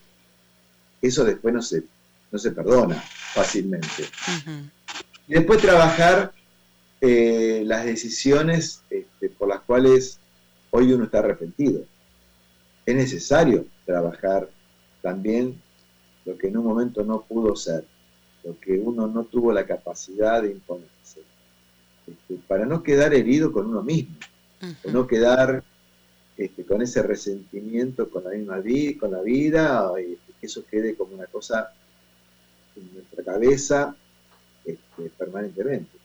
eso después no se, no se perdona fácilmente. Y después trabajar eh, las decisiones este, por las cuales hoy uno está arrepentido. Es necesario trabajar también lo que en un momento no pudo ser, lo que uno no tuvo la capacidad de imponerse, este, para no quedar herido con uno mismo, no quedar este, con ese resentimiento con la misma vida, con la vida, y que eso quede como una cosa en nuestra cabeza este, permanentemente.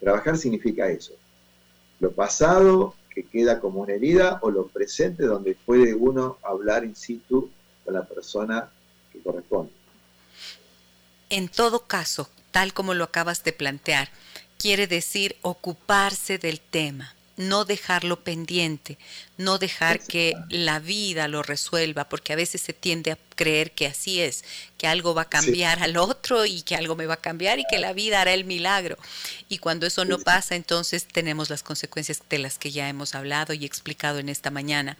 Trabajar significa eso. Lo pasado que queda como una herida o lo presente donde puede uno hablar in situ con la persona que corresponde. En todo caso, tal como lo acabas de plantear, quiere decir ocuparse del tema no dejarlo pendiente, no dejar que la vida lo resuelva, porque a veces se tiende a creer que así es, que algo va a cambiar al otro y que algo me va a cambiar y que la vida hará el milagro. Y cuando eso no pasa, entonces tenemos las consecuencias de las que ya hemos hablado y explicado en esta mañana.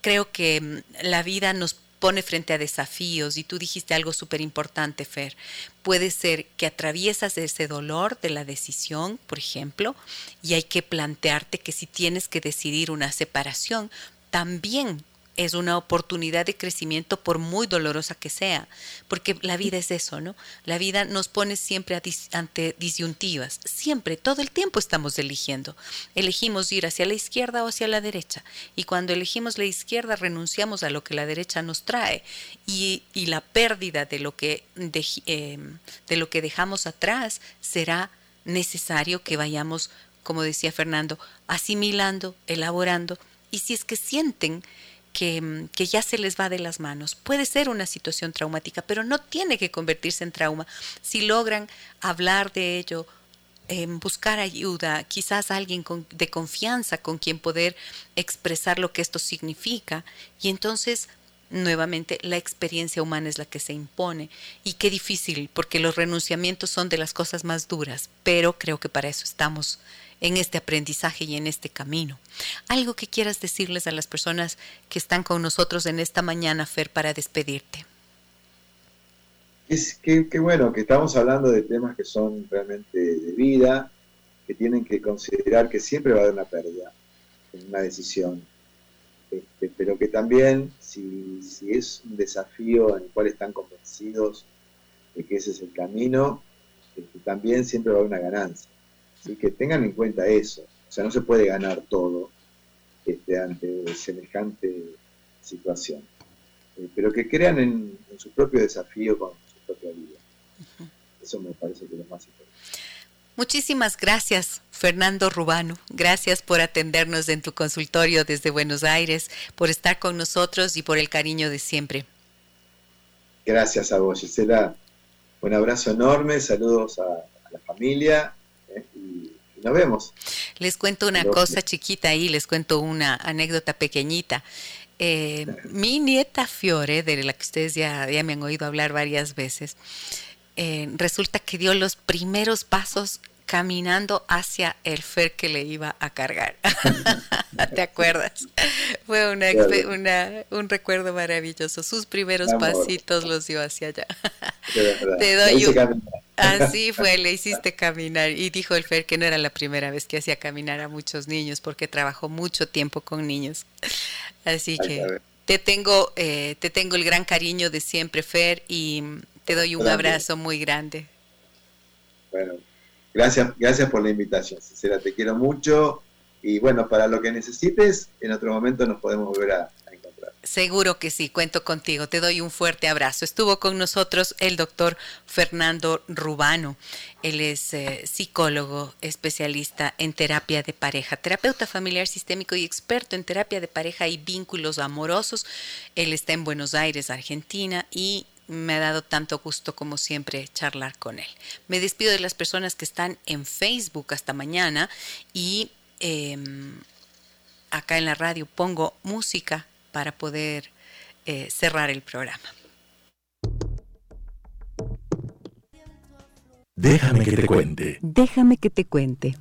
Creo que mm, la vida nos pone frente a desafíos y tú dijiste algo súper importante, Fer. Puede ser que atraviesas ese dolor de la decisión, por ejemplo, y hay que plantearte que si tienes que decidir una separación, también es una oportunidad de crecimiento por muy dolorosa que sea, porque la vida es eso, ¿no? La vida nos pone siempre ante disyuntivas, siempre, todo el tiempo estamos eligiendo. Elegimos ir hacia la izquierda o hacia la derecha, y cuando elegimos la izquierda renunciamos a lo que la derecha nos trae, y, la pérdida de lo, que em, de lo que dejamos atrás será necesario que vayamos, como decía Fernando, asimilando, elaborando, y si es que sienten Mm, que, ya se les va de las manos. Puede ser una situación traumática, pero no tiene que convertirse en trauma. Si logran hablar de ello, buscar ayuda, quizás alguien de confianza con quien poder expresar lo que esto significa, y entonces nuevamente la experiencia humana es la que se impone. Y qué difícil, porque los renunciamientos son de las cosas más duras, pero creo que para eso estamos en este aprendizaje y en este camino. Algo que quieras decirles a las personas que están con nosotros en esta mañana, Fer, para despedirte. Es que, bueno, que estamos hablando de temas que son realmente de vida, que tienen que considerar que siempre va a haber una pérdida en una decisión, este, pero que también si, si, es un desafío en el cual están convencidos de que ese es el camino, este, también siempre va a haber una ganancia. Así que tengan en cuenta eso. O sea, no se puede ganar todo este, ante semejante situación. Eh, pero que crean en, su propio desafío con su propia vida. Eso me parece que es lo más importante. Muchísimas gracias, Fernando Rubano. Gracias por atendernos en tu consultorio desde Buenos Aires, por estar con nosotros y por el cariño de siempre. Gracias a vos, Gisela. Un abrazo enorme, saludos a la familia y, nos vemos. Les cuento una cosa chiquita ahí, les cuento una anécdota pequeñita. Eh, mi nieta Fiore, de la que ustedes ya, ya me han oído hablar varias veces, eh, resulta que dio los primeros pasos caminando hacia el Fer que le iba a cargar. <laughs> ¿Te acuerdas? Fue una, un recuerdo maravilloso. Sus primeros pasitos los dio hacia allá. Te doy un... Así fue, le hiciste caminar. Y dijo el Fer que no era la primera vez que hacía caminar a muchos niños porque trabajó mucho tiempo con niños. Así que te tengo, eh, te tengo el gran cariño de siempre, Fer, y te doy un abrazo muy grande. Bueno, gracias, gracias por la invitación, sincera, te quiero mucho y bueno, para lo que necesites, en otro momento nos podemos volver a. Seguro que sí, cuento contigo. Te doy un fuerte abrazo. Estuvo con nosotros el doctor Fernando Rubano. Él es eh, psicólogo, especialista en terapia de pareja, terapeuta familiar sistémico y experto en terapia de pareja y vínculos amorosos. Él está en Buenos Aires, Argentina, y me ha dado tanto gusto como siempre charlar con él. Me despido de las personas que están en Facebook hasta mañana y em, acá en la radio pongo música para poder eh, cerrar el programa. Déjame que te cuente. Déjame que te cuente.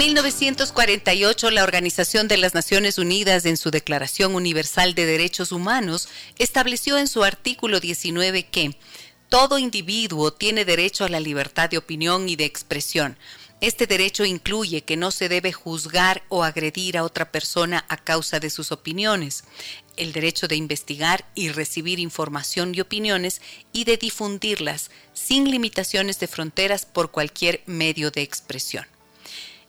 1948, la Organización de las Naciones Unidas, en su Declaración Universal de Derechos Humanos, estableció en su artículo 19 que todo individuo tiene derecho a la libertad de opinión y de expresión. Este derecho incluye que no se debe juzgar o agredir a otra persona a causa de sus opiniones, el derecho de investigar y recibir información y opiniones y de difundirlas sin limitaciones de fronteras por cualquier medio de expresión.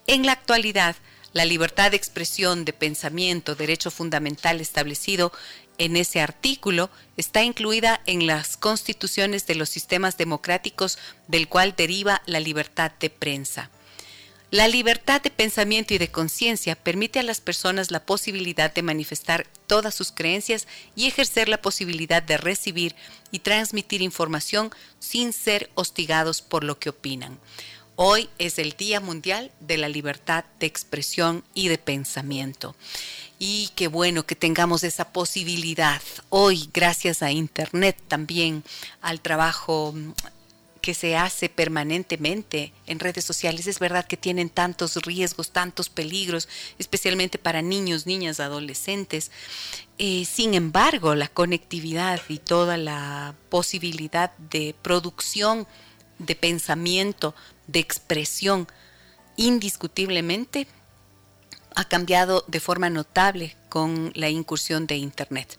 En la actualidad, la libertad de expresión, de pensamiento, derecho fundamental establecido en ese artículo, está incluida en las constituciones de los sistemas democráticos del cual deriva la libertad de prensa. La libertad de pensamiento y de conciencia permite a las personas la posibilidad de manifestar todas sus creencias y ejercer la posibilidad de recibir y transmitir información sin ser hostigados por lo que opinan. Hoy es el Día Mundial de la Libertad de Expresión y de Pensamiento. Y qué bueno que tengamos esa posibilidad hoy, gracias a Internet también, al trabajo mm, que se hace permanentemente en redes sociales. Es verdad que tienen tantos riesgos, tantos peligros, especialmente para niños, niñas, adolescentes. Eh, sin embargo, la conectividad y toda la posibilidad de producción de pensamiento, de expresión, indiscutiblemente ha cambiado de forma notable con la incursión de Internet.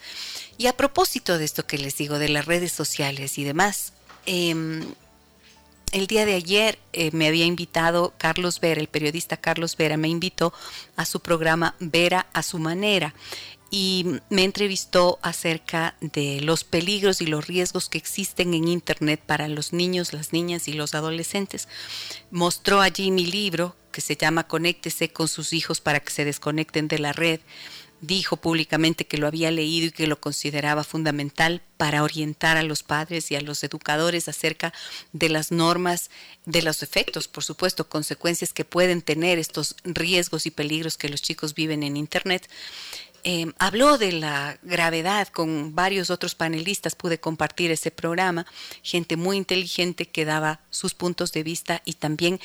Y a propósito de esto que les digo, de las redes sociales y demás, em, el día de ayer eh, me había invitado Carlos Vera, el periodista Carlos Vera, me invitó a su programa Vera a su manera y me entrevistó acerca de los peligros y los riesgos que existen en Internet para los niños, las niñas y los adolescentes. Mostró allí mi libro que se llama Conéctese con sus hijos para que se desconecten de la red. Dijo públicamente que lo había leído y que lo consideraba fundamental para orientar a los padres y a los educadores acerca de las normas, de los efectos, por supuesto, consecuencias que pueden tener estos riesgos y peligros que los chicos viven en Internet. Em, habló de la gravedad con varios otros panelistas, pude compartir ese programa, gente muy inteligente que daba sus puntos de vista y también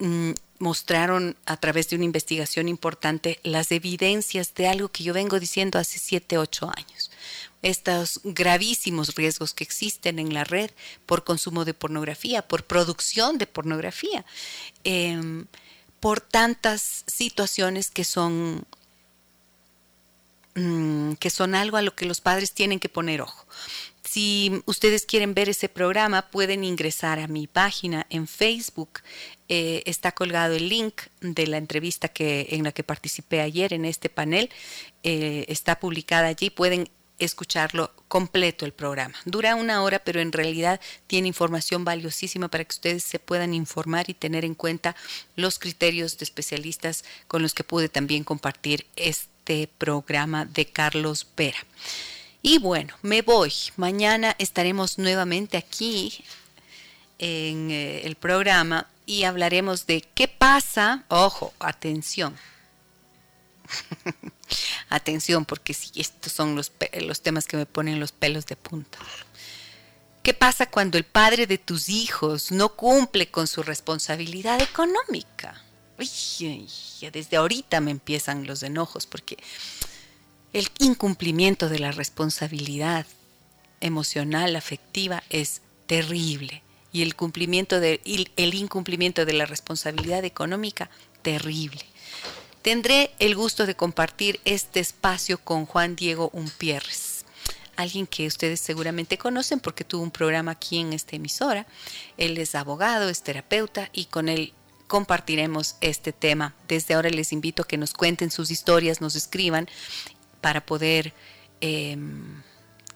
mm, mostraron a través de una investigación importante las evidencias de algo que yo vengo diciendo hace 7, 8 años. Estos gravísimos riesgos que existen en la red por consumo de pornografía, por producción de pornografía, em, por tantas situaciones que son Mm, que son algo a lo que los padres tienen que poner ojo. Si ustedes quieren ver ese programa, pueden ingresar a mi página en Facebook. Eh, está colgado el link de la entrevista que, en la que participé ayer en este panel. Eh, está publicada allí. Pueden escucharlo completo el programa. Dura una hora, pero en realidad tiene información valiosísima para que ustedes se puedan informar y tener en cuenta los criterios de especialistas con los que pude también compartir este este programa de Carlos Vera. Y bueno, me voy. Mañana estaremos nuevamente aquí en eh, el programa y hablaremos de qué pasa. Ojo, atención. <laughs> atención, porque si estos son los, los temas que me ponen los pelos de punta. ¿Qué pasa cuando el padre de tus hijos no cumple con su responsabilidad económica? Desde ahorita me empiezan los enojos porque el incumplimiento de la responsabilidad emocional, afectiva, es terrible. Y el, cumplimiento de, el incumplimiento de la responsabilidad económica, terrible. Tendré el gusto de compartir este espacio con Juan Diego Umpierres, alguien que ustedes seguramente conocen porque tuvo un programa aquí en esta emisora. Él es abogado, es terapeuta y con él compartiremos este tema. Desde ahora les invito a que nos cuenten sus historias, nos escriban para poder em,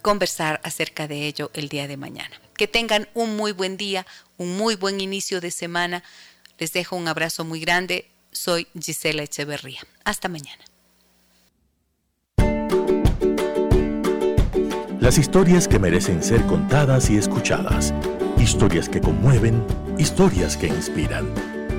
conversar acerca de ello el día de mañana. Que tengan un muy buen día, un muy buen inicio de semana. Les dejo un abrazo muy grande. Soy Gisela Echeverría. Hasta mañana. Las historias que merecen ser contadas y escuchadas. Historias que conmueven, historias que inspiran.